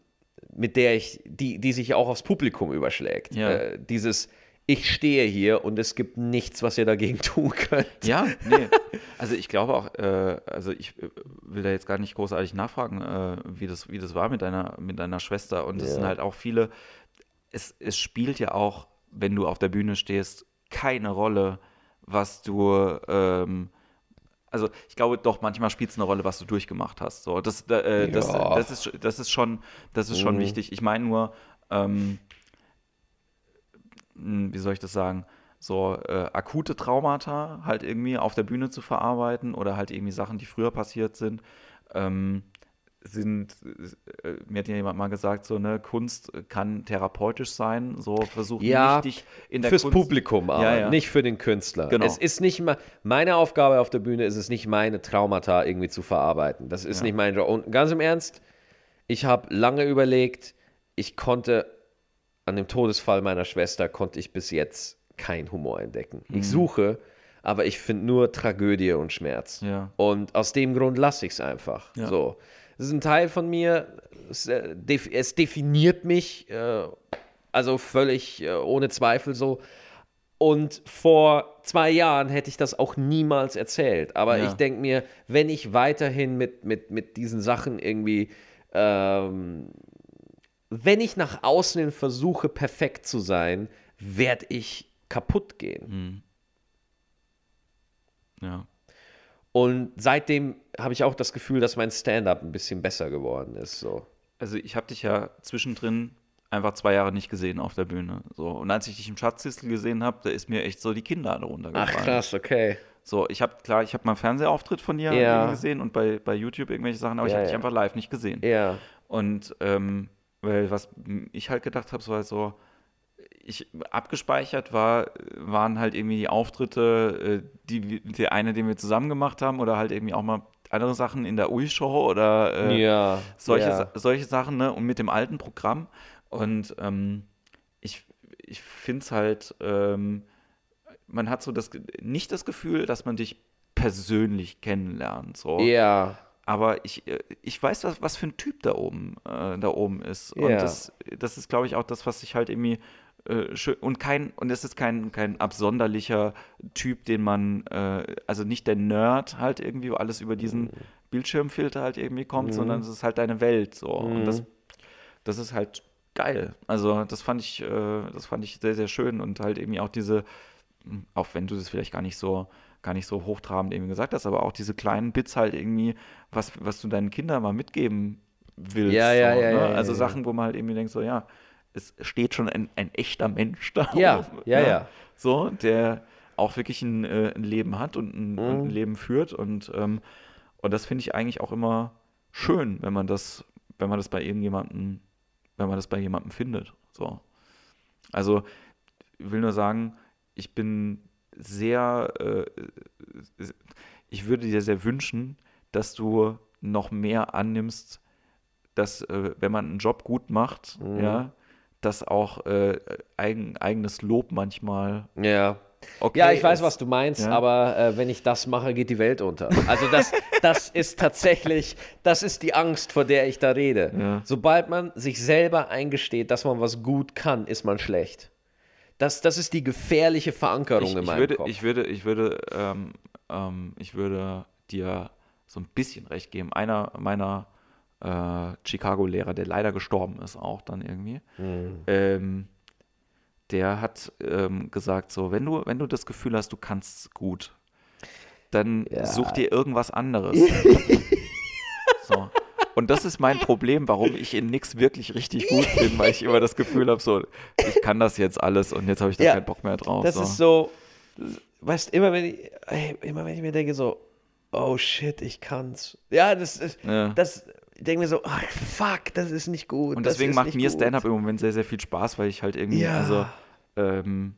mit der ich, die, die sich auch aufs Publikum überschlägt. Ja. Äh, dieses, ich stehe hier und es gibt nichts, was ihr dagegen tun könnt. Ja, nee. Also ich glaube auch, äh, also ich äh, will da jetzt gar nicht großartig nachfragen, äh, wie, das, wie das war mit deiner, mit deiner Schwester. Und es Ja. sind halt auch viele, es, es spielt ja auch, wenn du auf der Bühne stehst, keine Rolle, was du, ähm, also ich glaube doch, manchmal spielt es eine Rolle, was du durchgemacht hast. So, das, äh, das, Ja. das, ist, das ist schon, das ist schon Mhm. wichtig. Ich meine nur, ähm, wie soll ich das sagen, so äh, akute Traumata halt irgendwie auf der Bühne zu verarbeiten oder halt irgendwie Sachen, die früher passiert sind, ähm, sind, äh, mir hat ja jemand mal gesagt, so, ne, Kunst kann therapeutisch sein, so versuchen Ja, nicht in der Fürs Kunst, Publikum aber, Ja, ja. nicht für den Künstler. Genau. Es ist nicht mal, meine Aufgabe auf der Bühne ist es nicht, meine Traumata irgendwie zu verarbeiten. Das ist Ja. nicht mein Job. Und ganz im Ernst, ich habe lange überlegt, ich konnte an dem Todesfall meiner Schwester konnte ich bis jetzt keinen Humor entdecken. Mhm. Ich suche, aber ich finde nur Tragödie und Schmerz. Ja. Und aus dem Grund lasse ich es einfach. Ja. So. Das ist ein Teil von mir, es, äh, es definiert mich, äh, also völlig äh, ohne Zweifel so. Und vor zwei Jahren hätte ich das auch niemals erzählt. Aber Ja. ich denke mir, wenn ich weiterhin mit, mit, mit diesen Sachen irgendwie, ähm, wenn ich nach außen hin versuche, perfekt zu sein, werde ich kaputt gehen. Ja. Und seitdem habe ich auch das Gefühl, dass mein Stand-up ein bisschen besser geworden ist. So. Also ich habe dich ja zwischendrin einfach zwei Jahre nicht gesehen auf der Bühne. So. Und als ich dich im Schatzkistel gesehen habe, da ist mir echt so die Kinnlade runtergefallen. okay. So, ich habe klar, ich habe mal einen Fernsehauftritt von dir Ja. gesehen und bei, bei YouTube irgendwelche Sachen, aber ich Ja, habe dich ja. einfach live nicht gesehen. Ja. Und ähm, weil was ich halt gedacht habe, so halt so, ich abgespeichert war, waren halt irgendwie die Auftritte, äh, die, wir- der eine, den wir zusammen gemacht haben, oder halt irgendwie auch mal andere Sachen in der Ui-Show oder äh, ja. solche, ja. Solche Sachen, ne? Und mit dem alten Programm. Und ähm, ich, ich finde es halt, ähm, man hat so das, nicht das Gefühl, dass man dich persönlich kennenlernt. So. Ja. Aber ich, äh, ich weiß, was, was für ein Typ da oben, äh, da oben ist. Und Ja. das, das ist, glaube ich, auch das, was ich halt irgendwie äh, schön und kein, und es ist kein, kein absonderlicher Typ, den man, äh, also nicht der Nerd halt irgendwie, wo alles über diesen Mhm. Bildschirmfilter halt irgendwie kommt, sondern es ist halt deine Welt. So. Und Mhm. das, das ist halt geil. Also das fand ich, äh, das fand ich sehr, sehr schön und halt irgendwie auch diese, auch wenn du das vielleicht gar nicht so, gar nicht so hochtrabend irgendwie gesagt hast, aber auch diese kleinen Bits halt irgendwie, was, was du deinen Kindern mal mitgeben willst. Ja, ja, so, ja, ne? ja, ja, Also ja. Sachen, wo man halt irgendwie denkt, so ja, es steht schon ein, ein echter Mensch da. Ja, oben, ja, ne? ja. So, der auch wirklich ein, äh, ein Leben hat und ein, und ein Mhm. Leben führt und, ähm, und das finde ich eigentlich auch immer schön, wenn man das, wenn man das bei irgendjemandem, wenn man das bei jemandem findet. So. Also, ich will nur sagen, ich bin sehr, äh, ich würde dir sehr wünschen, dass du noch mehr annimmst, dass, äh, wenn man einen Job gut macht, Mhm. ja, dass auch äh, eigen, eigenes Lob manchmal Ja. okay Ja, ich weiß, ist. was du meinst, Ja. aber äh, wenn ich das mache, geht die Welt unter. Also das, das ist tatsächlich, das ist die Angst, vor der ich da rede. Ja. Sobald man sich selber eingesteht, dass man was gut kann, ist man schlecht. Das, das ist die gefährliche Verankerung ich, in ich meinem würde, Kopf. ich würde, ich würde, ähm, ähm, ich würde dir so ein bisschen recht geben. Einer meiner äh, Chicago-Lehrer, der leider gestorben ist, auch dann irgendwie, Mhm. ähm, der hat ähm, gesagt, so, wenn du, wenn du das Gefühl hast, du kannst gut, dann Ja. such dir irgendwas anderes. so. Und das ist mein Problem, warum ich in nichts wirklich richtig gut bin, weil ich immer das Gefühl habe, so, ich kann das jetzt alles und jetzt habe ich da Ja. keinen Bock mehr drauf. Das so. ist so, weißt immer wenn ich, immer wenn ich mir denke so, oh shit, ich kann's. Ja, das ist, Ja. das, ich denke mir so, ach fuck, das ist nicht gut. Und deswegen macht mir. Stand-up im Moment sehr, sehr viel Spaß, weil ich halt irgendwie, Ja. also, ähm,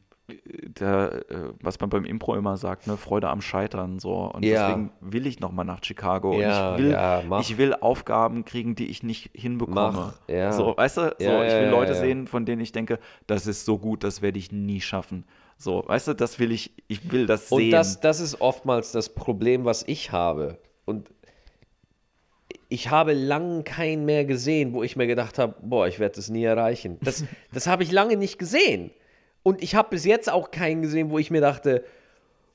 da, äh, was man beim Impro immer sagt, ne, Freude am Scheitern, so. Und Ja. deswegen will ich nochmal nach Chicago. Ja, und ich will, ja, ich will Aufgaben kriegen, die ich nicht hinbekomme. Mach, ja. So, weißt du, so, ich will Leute sehen, von denen ich denke, das ist so gut, das werde ich nie schaffen. So, weißt du, das will ich, ich will das Und sehen. das, das ist oftmals das Problem, was ich habe. Und ich habe lange keinen mehr gesehen, wo ich mir gedacht habe, boah, ich werde das nie erreichen. Das, das habe ich lange nicht gesehen. Und ich habe bis jetzt auch keinen gesehen, wo ich mir dachte,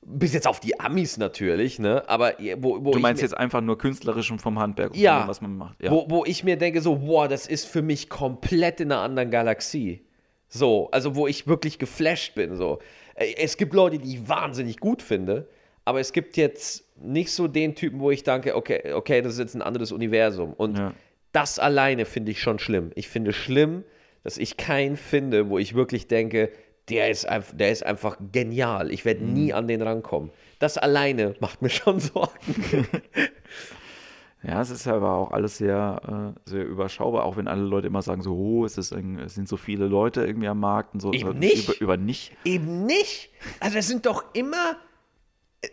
bis jetzt auf die Amis natürlich, ne? Aber wo, wo du meinst mir, jetzt einfach nur künstlerisch und vom Handwerk, und Ja. dem, was man macht. Ja. wo, wo ich mir denke, so, boah, das ist für mich komplett in einer anderen Galaxie. So, also wo ich wirklich geflasht bin. So. Äh, Es gibt Leute, die ich wahnsinnig gut finde, aber es gibt jetzt nicht so den Typen, wo ich denke, okay, okay, das ist jetzt ein anderes Universum. Und Ja. das alleine finde ich schon schlimm. Ich finde schlimm, dass ich keinen finde, wo ich wirklich denke, der ist, einfach, der ist einfach genial. Ich werde nie an den rankommen. Das alleine macht mir schon Sorgen. Ja, es ist aber auch alles sehr, äh, sehr überschaubar, auch wenn alle Leute immer sagen, so, oh, es, ist ein, es sind so viele Leute irgendwie am Markt und so. Eben nicht. Über, über nicht. Eben nicht. Also es sind doch immer,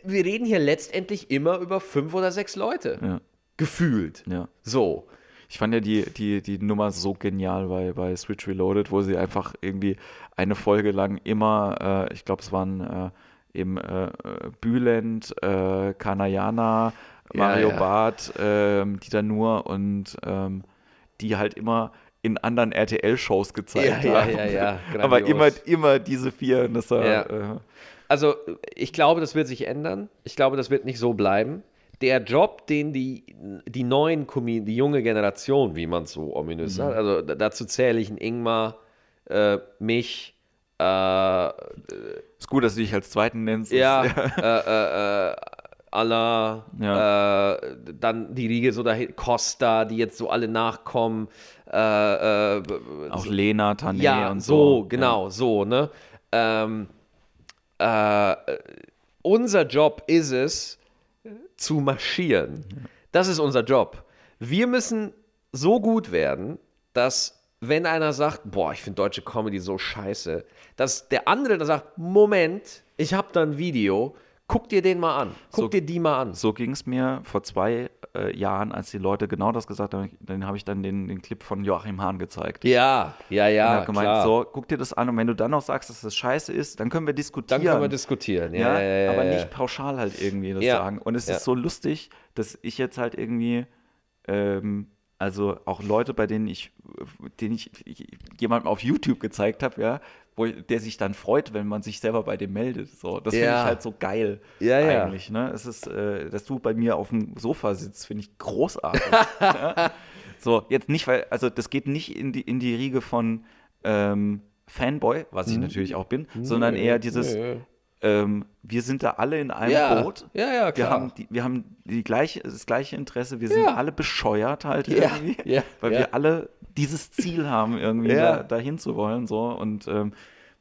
wir reden hier letztendlich immer über fünf oder sechs Leute. Ja, Gefühlt. ja. So. Ich fand ja die, die, die Nummer so genial bei, bei Switch Reloaded, wo sie einfach irgendwie eine Folge lang immer, äh, ich glaube, es waren äh, eben äh, äh, Bülent, äh, Kanayana, Ja, Mario ja. Barth, ähm, Dieter Nuhr und ähm, die halt immer in anderen RTL-Shows gezeigt Ja, ja, haben. ja, ja, Aber immer, grandios. immer diese vier. War, Ja. äh, Also ich glaube, das wird sich ändern. Ich glaube, das wird nicht so bleiben. Der Job, den die, die neuen Comedian, die junge Generation, wie man es so ominös sagt, also da- dazu zähle ich einen Ingmar, äh, mich, äh, ist gut, dass du dich als Zweiten nennst. Ja, äh, äh, äh, Allah, äh, dann die Riege so dahin, Costa, die jetzt so alle nachkommen. Äh, äh, Auch Lena, Tané ja, und so, so. genau, so, ne? Ähm, äh, unser Job ist es, zu marschieren. Das ist unser Job. Wir müssen so gut werden, dass wenn einer sagt, boah, ich finde deutsche Comedy so scheiße, dass der andere dann sagt, Moment, ich habe da ein Video, Guck dir den mal an. Guck So- dir die mal an. So ging es mir vor zwei äh, Jahren, als die Leute genau das gesagt haben. Dann habe ich dann den, den Clip von Joachim Hahn gezeigt. Ja, ja, Und ja. hab gemeint, klar. so, guck dir das an und wenn du dann noch sagst, dass das scheiße ist, dann können wir diskutieren. Dann können wir diskutieren. Ja, ja, ja, ja, aber nicht pauschal halt irgendwie das sagen. Und es ist so lustig, dass ich jetzt halt irgendwie, ähm, also auch Leute, bei denen ich, denen ich, ich jemandem auf YouTube gezeigt habe, ja, wo, der sich dann freut, wenn man sich selber bei dem meldet. So, das finde Ja. ich halt so geil Ja, ja. eigentlich. Ne? Es ist, äh, dass du bei mir auf dem Sofa sitzt, finde ich großartig. ja? So, jetzt nicht, weil, also das geht nicht in die, in die Riege von ähm, Fanboy, was ich natürlich auch bin, sondern Nö, eher dieses, nö. Ähm, wir sind da alle in einem Ja, Boot. ja, ja, Wir klar. haben, die, wir haben die gleiche, das gleiche Interesse. Wir sind Ja. alle bescheuert halt irgendwie, weil wir alle dieses Ziel haben, irgendwie da, dahin zu wollen. So. Und, ähm,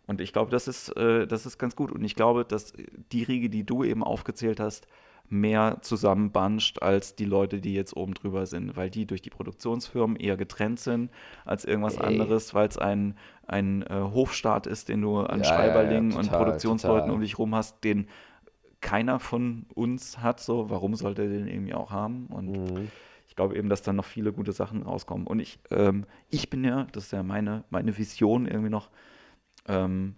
und ich glaube, das ist, äh, das ist ganz gut. Und ich glaube, dass die Riege, die du eben aufgezählt hast, mehr zusammenbanscht als die Leute, die jetzt oben drüber sind, weil die durch die Produktionsfirmen eher getrennt sind als irgendwas Ey. anderes, weil es ein, ein äh, Hofstaat ist, den du an Ja, ja, ja, Schreiberlingen und Produktionsleuten total. um dich rum hast, den keiner von uns hat. So, warum sollte er den irgendwie auch haben? Und Mhm. ich glaube eben, dass dann noch viele gute Sachen rauskommen. Und ich, ähm, ich bin ja, das ist ja meine, meine Vision irgendwie noch, ähm,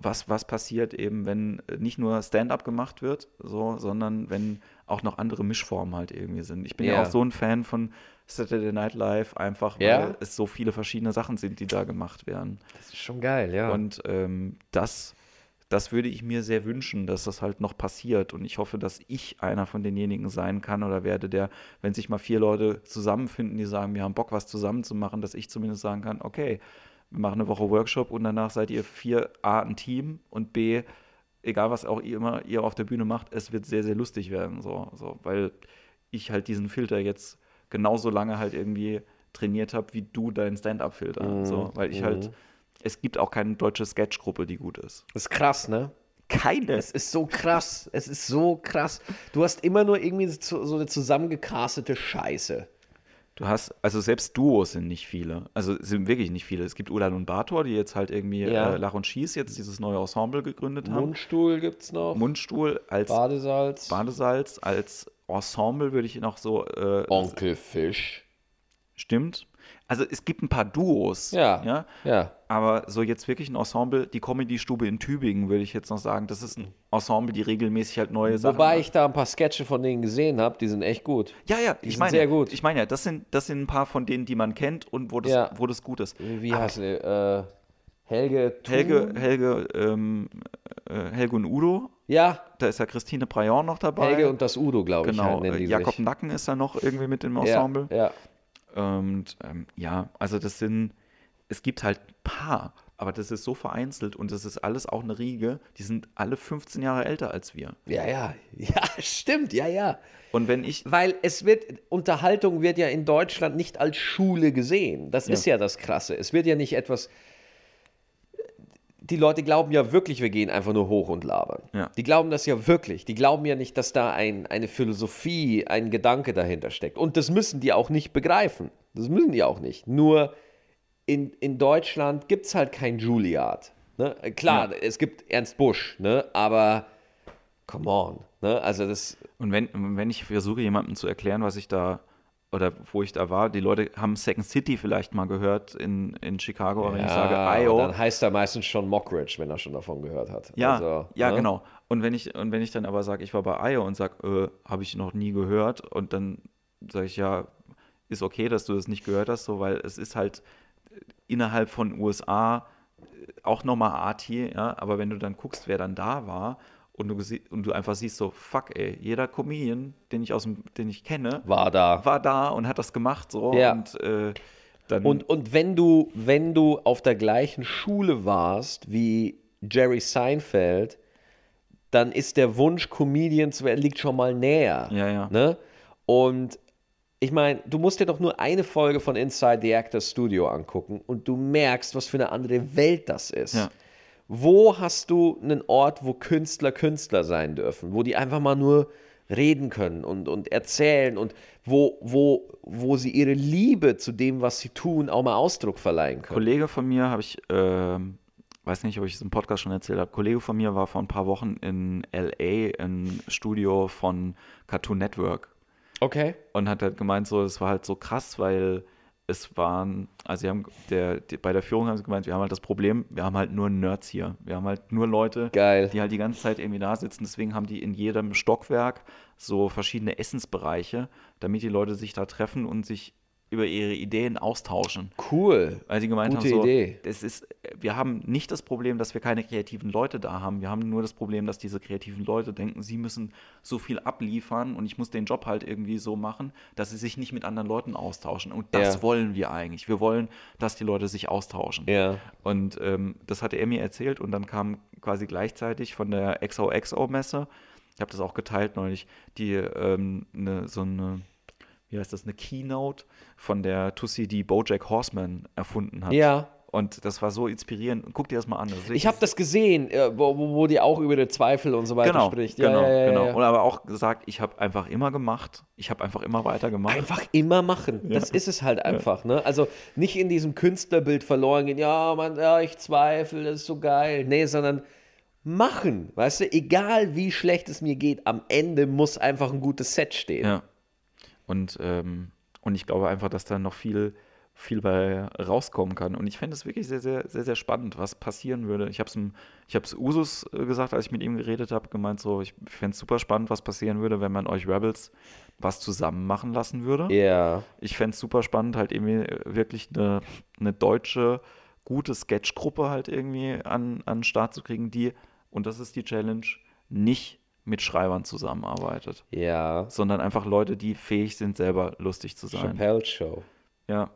was, was passiert eben, wenn äh, nicht nur Stand-up gemacht wird, so, sondern wenn auch noch andere Mischformen halt irgendwie sind. Ich bin ja, Ja. auch so ein Fan von Saturday Night Live, einfach weil Ja. es so viele verschiedene Sachen sind, die da gemacht werden. Das ist schon geil, ja. Und ähm, das, das würde ich mir sehr wünschen, dass das halt noch passiert. Und ich hoffe, dass ich einer von denjenigen sein kann oder werde, der, wenn sich mal vier Leute zusammenfinden, die sagen, wir haben Bock, was zusammen zu machen, dass ich zumindest sagen kann, okay, wir machen eine Woche Workshop und danach seid ihr vier A ein Team und B, egal was auch ihr immer ihr auf der Bühne macht, es wird sehr, sehr lustig werden. So, so, weil ich halt diesen Filter jetzt genauso lange halt irgendwie trainiert habe, wie du deinen Stand-up-Filter. So, weil ich halt, es gibt auch keine deutsche Sketchgruppe, die gut ist. das ist krass, ne? Keine. Es ist so krass. Es ist so krass. Du hast immer nur irgendwie so so eine zusammengecastete Scheiße. Du hast, also selbst Duos sind nicht viele. Also es sind wirklich nicht viele. Es gibt Ulan und Bator, die jetzt halt irgendwie Ja. äh, Lach und Schieß jetzt dieses neue Ensemble gegründet haben. Mundstuhl gibt's noch. Mundstuhl als Badesalz. Badesalz, als Ensemble würde ich noch so äh, Onkel Fisch. stimmt. Also es gibt ein paar Duos, Ja. ja, Ja. aber so jetzt wirklich ein Ensemble, die Comedy-Stube in Tübingen würde ich jetzt noch sagen, das ist ein Ensemble, die regelmäßig halt neue Sachen Wobei ich da ein paar Sketche von denen gesehen habe, die sind echt gut. Ja, ja, ich sind meine, sehr gut. ich meine ja, das sind, das sind ein paar von denen, die man kennt und wo das, Ja. wo das gut ist. Wie heißt die? Äh, Helge Thun? Helge, Helge, ähm, äh, Helge und Udo, Ja, da ist ja Christine Braillon noch dabei. Helge und das Udo, glaube ich. genau, halt, die Jakob sich. Nacken ist da noch irgendwie mit im ja, Ensemble. ja. Und ähm, ja, also das sind, es gibt halt ein paar, aber das ist so vereinzelt und das ist alles auch eine Riege, die sind alle 15 Jahre älter als wir. Ja, ja. Ja, stimmt, ja, ja. Und wenn ich, Weil es wird, Unterhaltung wird ja in Deutschland nicht als Schule gesehen. Das ist ja das Krasse. Es wird ja nicht etwas. Die Leute glauben ja wirklich, wir gehen einfach nur hoch und labern. Ja. Die glauben das ja wirklich. Die glauben ja nicht, dass da ein, eine Philosophie, ein Gedanke dahinter steckt. Und das müssen die auch nicht begreifen. Das müssen die auch nicht. Nur in, in Deutschland gibt es halt kein Juilliard. Ne? Klar, es gibt Ernst Busch, ne? aber come on. Ne? Also das, und wenn, wenn ich versuche, jemandem zu erklären, was ich da, oder wo ich da war, die Leute haben Second City vielleicht mal gehört in, in Chicago, aber wenn ich sage, Io, dann heißt er meistens schon Mockridge, wenn er schon davon gehört hat. Ja, Also, ja, ne? genau. Und wenn ich und wenn ich dann aber sage, ich war bei IO und sage, äh, habe ich noch nie gehört und dann sage ich ja, ist okay, dass du das nicht gehört hast, so weil es ist halt innerhalb von USA äh, auch nochmal Arty, ja, aber wenn du dann guckst, wer dann da war und du und du einfach siehst so, fuck, ey, jeder Comedian, den ich aus dem, den ich kenne, War da. war da und hat das gemacht so Ja. und äh, dann Und, und wenn du, wenn du auf der gleichen Schule warst wie Jerry Seinfeld, dann ist der Wunsch, Comedian zu werden, liegt schon mal näher. Ja, ja. Ne? Und ich meine, du musst dir doch nur eine Folge von Inside the Actors Studio angucken und du merkst, was für eine andere Welt das ist. Ja. Wo hast du einen Ort, wo Künstler Künstler sein dürfen, wo die einfach mal nur reden können und, und erzählen und wo, wo, wo sie ihre Liebe zu dem, was sie tun, auch mal Ausdruck verleihen können? Kollege von mir habe ich ähm, weiß nicht, ob ich es im Podcast schon erzählt habe, ein Kollege von mir war vor ein paar Wochen in LA im Studio von Cartoon Network Okay. und hat halt gemeint, so, es war halt so krass, weil es waren, also sie haben, der, die, bei der Führung haben sie gemeint, wir haben halt das Problem, wir haben halt nur Nerds hier. Wir haben halt nur Leute, Geil. die halt die ganze Zeit irgendwie da sitzen. Deswegen haben die in jedem Stockwerk so verschiedene Essensbereiche, damit die Leute sich da treffen und sich über ihre Ideen austauschen. Cool. Weil sie gemeint Gute haben, so, Idee. Das ist, wir haben nicht das Problem, dass wir keine kreativen Leute da haben. Wir haben nur das Problem, dass diese kreativen Leute denken, sie müssen so viel abliefern und ich muss den Job halt irgendwie so machen, dass sie sich nicht mit anderen Leuten austauschen. Und das Ja. wollen wir eigentlich. Wir wollen, dass die Leute sich austauschen. Ja. Und ähm, das hatte er mir erzählt und dann kam quasi gleichzeitig von der XOXO-Messe, ich habe das auch geteilt neulich, die ähm, ne, so eine, wie heißt das, eine Keynote von der Tussi, die Bojack Horseman erfunden hat. Ja. Und das war so inspirierend. Guck dir das mal an. Das Ich habe das gesehen, äh, wo, wo die auch über die Zweifel und so weiter genau, spricht. genau, ja, ja, ja, genau. ja. Und aber auch gesagt, ich habe einfach immer gemacht. Ich habe einfach immer weitergemacht. Einfach immer machen. Das ist es halt einfach. Ne? Also nicht in diesem Künstlerbild verloren gehen, ja, man, ja, ich zweifle, das ist so geil. Nee, sondern machen. Weißt du, egal wie schlecht es mir geht, am Ende muss einfach ein gutes Set stehen. Ja. Und, ähm, und ich glaube einfach, dass da noch viel, viel bei rauskommen kann. Und ich fände es wirklich sehr, sehr, sehr, sehr spannend, was passieren würde. Ich habe es Usus äh, gesagt, als ich mit ihm geredet habe, gemeint so, ich fände es super spannend, was passieren würde, wenn man euch Rebels was zusammen machen lassen würde. Ja. Ich fände es super spannend, halt irgendwie wirklich eine, eine deutsche, gute Sketchgruppe halt irgendwie an, an den Start zu kriegen, die, und das ist die Challenge, nicht mit Schreibern zusammenarbeitet Ja. sondern einfach Leute, die fähig sind, selber lustig zu sein. Chappelle Show. Ja.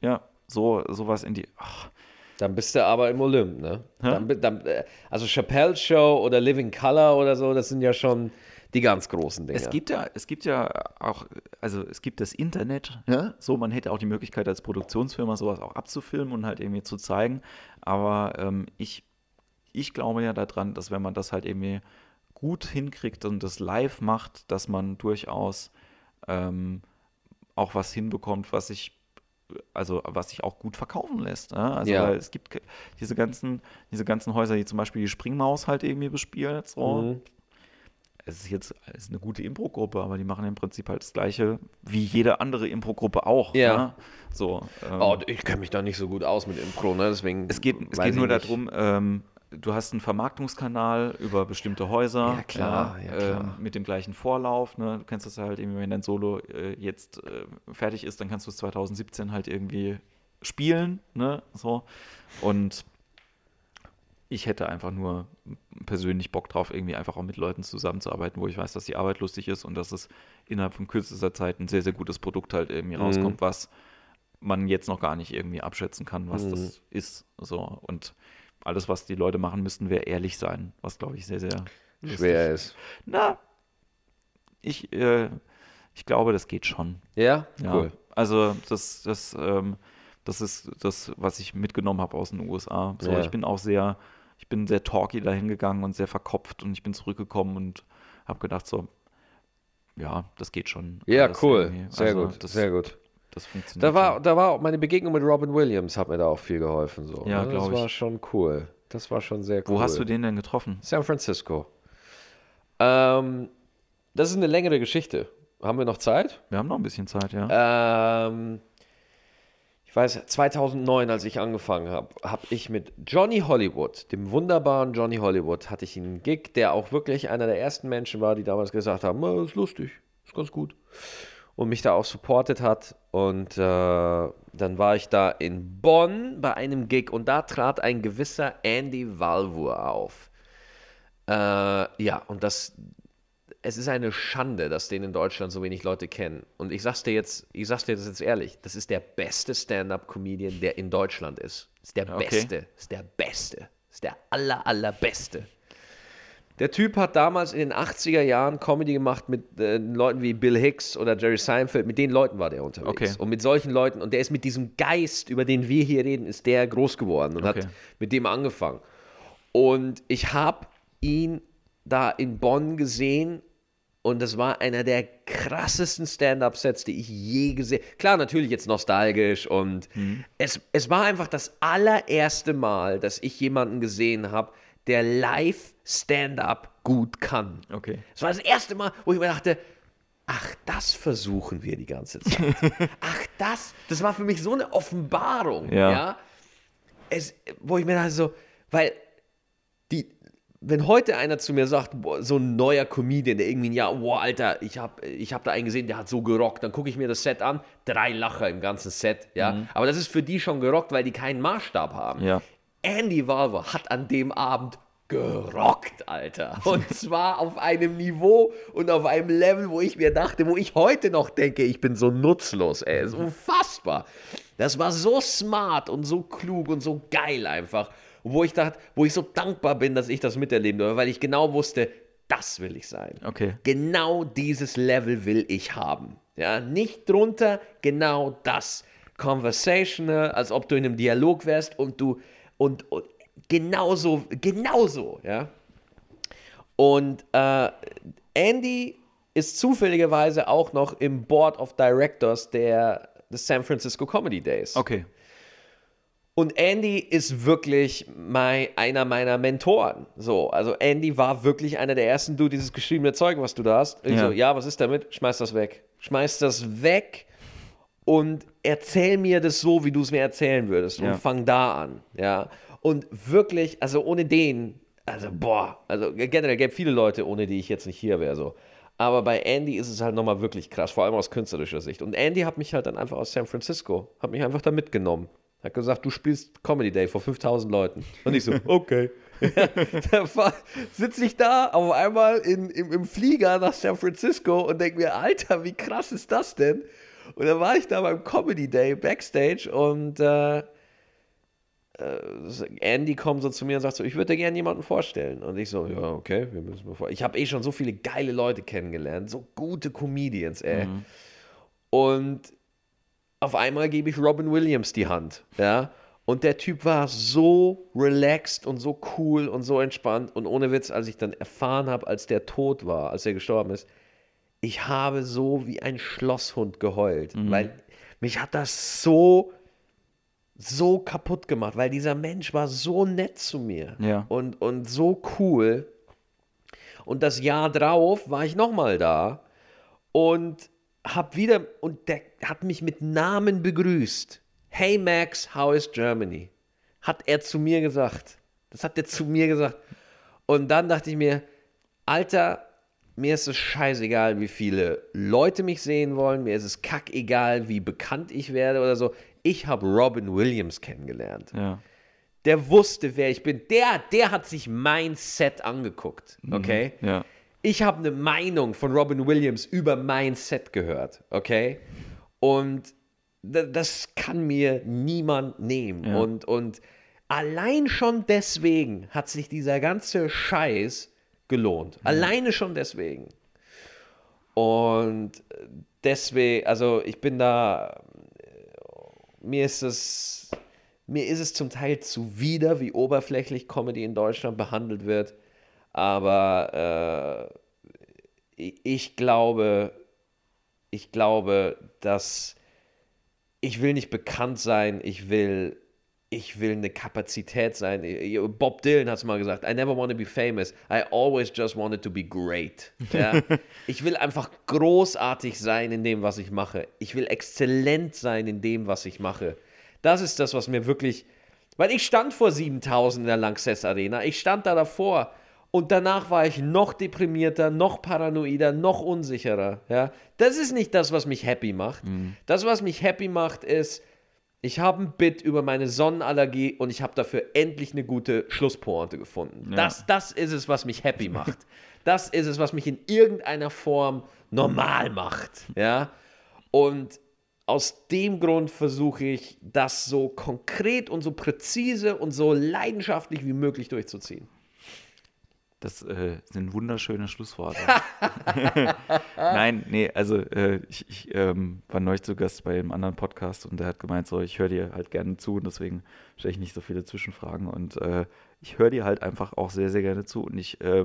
Ja, so sowas in die. Ach, Dann bist du aber im Olymp, ne? Dann, dann, äh, also Chappelle Show oder Living Color oder so, das sind ja schon die ganz großen Dinge. es gibt ja, es gibt ja auch, also es gibt das Internet, ja? so man hätte auch die Möglichkeit als Produktionsfirma sowas auch abzufilmen und halt irgendwie zu zeigen. Aber ähm, ich, ich glaube ja daran, dass wenn man das halt irgendwie gut hinkriegt und das live macht, dass man durchaus ähm, auch was hinbekommt, was sich also was sich auch gut verkaufen lässt. Ja? Also Ja. es gibt diese ganzen, diese ganzen Häuser, die zum Beispiel die Springmaus halt irgendwie bespielt. So. Mhm. Es ist jetzt es ist eine gute Impro-Gruppe, aber die machen im Prinzip halt das gleiche wie jede andere Impro-Gruppe auch. Ja. ne? So. Ähm, Oh, ich kenne mich da nicht so gut aus mit Impro, ne? Deswegen. es geht, es geht nur nicht. darum, ähm, du hast einen Vermarktungskanal über bestimmte Häuser. Ja, klar, ja, klar. Ähm, mit dem gleichen Vorlauf. Ne? Du kennst das halt irgendwie, wenn dein Solo äh, jetzt äh, fertig ist, dann kannst du es 2017 halt irgendwie spielen. Ne? So. Und ich hätte einfach nur persönlich Bock drauf, irgendwie einfach auch mit Leuten zusammenzuarbeiten, wo ich weiß, dass die Arbeit lustig ist und dass es innerhalb von kürzester Zeit ein sehr, sehr gutes Produkt halt irgendwie Mhm. rauskommt, was man jetzt noch gar nicht irgendwie abschätzen kann, was Mhm. das ist. So. Und alles, was die Leute machen müssten, wäre ehrlich sein, was glaube ich sehr, sehr schwer ist. Na, ich, äh, ich glaube, das geht schon. Ja? Ja. Cool. Also das, das, ähm, das ist das, was ich mitgenommen habe aus den USA. So, Ja. ich bin auch sehr, ich bin sehr talky dahin gegangen und sehr verkopft und ich bin zurückgekommen und habe gedacht so, ja, das geht schon. Ja, cool. irgendwie. Sehr Also gut. Das, sehr gut. Das funktioniert. Da war, schon. da war auch meine Begegnung mit Robin Williams, hat mir da auch viel geholfen. So, Ja, ne? glaub Das war ich. schon cool. Das war schon sehr cool. Wo hast du den denn getroffen? San Francisco. Ähm, das ist eine längere Geschichte. Haben wir noch Zeit? Wir haben noch ein bisschen Zeit, ja. Ähm, ich weiß, 2009, als ich angefangen habe, habe ich mit Johnny Hollywood, dem wunderbaren Johnny Hollywood, hatte ich einen Gig, der auch wirklich einer der ersten Menschen war, die damals gesagt haben, "Ah, ist lustig, ist ganz gut. Und mich da auch supportet hat. Und äh, dann war ich da in Bonn bei einem Gig und da trat ein gewisser Andy Valvur auf. Äh, ja, und das, es ist eine Schande, dass den in Deutschland so wenig Leute kennen. Und ich sag's dir jetzt, ich sag's dir das jetzt ehrlich, das ist der beste Stand-up-Comedian, der in Deutschland ist. Ist der Okay. beste, ist der beste, ist der aller, allerbeste. Der Typ hat damals in den 80er Jahren Comedy gemacht mit äh, Leuten wie Bill Hicks oder Jerry Seinfeld. Mit den Leuten war der unterwegs. Okay. Und mit solchen Leuten, und der ist mit diesem Geist, über den wir hier reden, ist der groß geworden und Okay. hat mit dem angefangen. Und ich habe ihn da in Bonn gesehen Und das war einer der krassesten Stand-up-Sets, die ich je gesehen habe. Klar, natürlich jetzt nostalgisch und es, es war einfach das allererste Mal, dass ich jemanden gesehen habe, der live Stand-up gut kann. Okay. Es war das erste Mal, wo ich mir dachte, ach, das versuchen wir die ganze Zeit. ach, das, das war für mich so eine Offenbarung. Ja. ja? Es, wo ich mir dachte so, weil die, wenn heute einer zu mir sagt, boah, so ein neuer Comedian, der irgendwie ein Jahr, boah, Alter, ich habe ich hab da einen gesehen, der hat so gerockt, dann gucke ich mir das Set an, drei Lacher im ganzen Set, ja. Aber das ist für die schon gerockt, weil die keinen Maßstab haben. Ja. Andy Walver hat an dem Abend gerockt, Alter. Und zwar auf einem Niveau und auf einem Level, wo ich mir dachte, wo ich heute noch denke, ich bin so nutzlos, ey. Ist unfassbar. Das war so smart und so klug und so geil einfach. Und wo ich dachte, wo ich so dankbar bin, dass ich das miterleben durfte, weil ich genau wusste, das will ich sein. Okay. Genau dieses Level will ich haben. Ja, nicht drunter, genau das. Conversational, als ob du in einem Dialog wärst und du und, und genauso, genauso, ja. Und äh, Andy ist zufälligerweise auch noch im Board of Directors der des San Francisco Comedy Days. Okay. Und Andy ist wirklich mein, einer meiner Mentoren. So, also Andy war wirklich einer der ersten, du, dieses geschriebene Zeug, was du da hast. Ich Ja. so, ja, was ist damit? Schmeiß das weg. Schmeiß das weg und erzähl mir das so, wie du es mir erzählen würdest. Und Ja. fang da an. Ja. Und wirklich, also ohne den, also boah, also generell gäbe viele Leute, ohne die ich jetzt nicht hier wäre. So. Aber bei Andy ist es halt nochmal wirklich krass, vor allem aus künstlerischer Sicht. Und Andy hat mich halt dann einfach aus San Francisco, hat mich einfach da mitgenommen. Hat gesagt, du spielst Comedy Day vor 5000 Leuten. Und ich so, okay. da sitze ich da auf einmal in, im, im Flieger nach San Francisco und denke mir, Alter, wie krass ist das denn? Und dann war ich da beim Comedy Day Backstage und äh, Andy kommt so zu mir und sagt so, ich würde dir gerne jemanden vorstellen. Und ich so, ja, okay, wir müssen mal vor. Ich habe eh schon so viele geile Leute kennengelernt, so gute Comedians, ey. Und auf einmal gebe ich Robin Williams die Hand, ja. Und der Typ war so relaxed und so cool und so entspannt. Und ohne Witz, als ich dann erfahren habe, als der tot war, als er gestorben ist, ich habe so wie ein Schlosshund geheult, weil mich hat das so so kaputt gemacht, weil dieser Mensch war so nett zu mir Ja. und, und so cool. Und das Jahr drauf war ich nochmal da und hab wieder, und der hat mich mit Namen begrüßt. Hey Max, how is Germany? Hat er zu mir gesagt. Das hat er zu mir gesagt. Und dann dachte ich mir, Alter, mir ist es scheißegal, wie viele Leute mich sehen wollen. Mir ist es kackegal, wie bekannt ich werde oder so. Ich habe Robin Williams kennengelernt. Ja. Der wusste, wer ich bin. Der, der hat sich mein Set angeguckt. Okay? Ja. Ich habe eine Meinung von Robin Williams über mein Set gehört. Okay? Und da- das kann mir niemand nehmen. Ja. Und, und allein schon deswegen hat sich dieser ganze Scheiß gelohnt. Alleine schon deswegen. Und deswegen, also ich bin da, mir ist es, mir ist es zum Teil zuwider, wie oberflächlich Comedy in Deutschland behandelt wird. Aber äh, ich glaube, ich glaube, dass ich will nicht bekannt sein, ich will, ich will eine Kapazität sein. Bob Dylan hat es mal gesagt, I never want to be famous, I always just wanted to be great. Ja? ich will einfach großartig sein in dem, was ich mache. Ich will exzellent sein in dem, was ich mache. Das ist das, was mir wirklich, weil ich stand vor 7000 in der Lanxess Arena, ich stand da davor und danach war ich noch deprimierter, noch paranoider, noch unsicherer. Ja? Das ist nicht das, was mich happy macht. Das, was mich happy macht, ist, ich habe ein Bit über meine Sonnenallergie und ich habe dafür endlich eine gute Schlusspointe gefunden. Das, das ist es, was mich happy macht. Das ist es, was mich in irgendeiner Form normal macht. Ja? Und aus dem Grund versuche ich, das so konkret und so präzise und so leidenschaftlich wie möglich durchzuziehen. Das äh, sind wunderschöne Schlussworte. Nein, nee, also äh, ich, ich ähm, war neulich zu Gast bei einem anderen Podcast und der hat gemeint, so, ich höre dir halt gerne zu und deswegen stelle ich nicht so viele Zwischenfragen und äh, ich höre dir halt einfach auch sehr, sehr gerne zu und ich äh,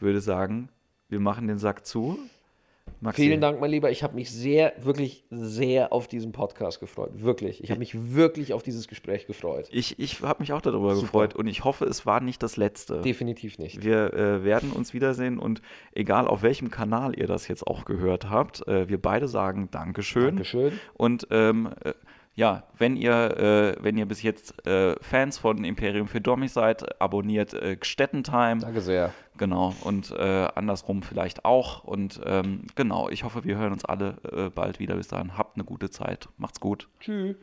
würde sagen, wir machen den Sack zu. Maxi. Vielen Dank, mein Lieber. Ich habe mich sehr, wirklich sehr auf diesen Podcast gefreut. Wirklich. Ich habe mich wirklich auf dieses Gespräch gefreut. Ich, ich habe mich auch darüber Super. gefreut und ich hoffe, es war nicht das letzte. Definitiv nicht. Wir äh, werden uns wiedersehen und egal auf welchem Kanal ihr das jetzt auch gehört habt, äh, wir beide sagen Dankeschön. Dankeschön. Und ähm, äh, ja, wenn ihr, äh, wenn ihr bis jetzt äh, Fans von Imperium für Dummies seid, abonniert äh, Gstettentime. Danke sehr. Genau. Und äh, andersrum vielleicht auch. Und ähm, genau, ich hoffe, wir hören uns alle äh, bald wieder. Bis dahin, habt eine gute Zeit. Macht's gut. Tschüss.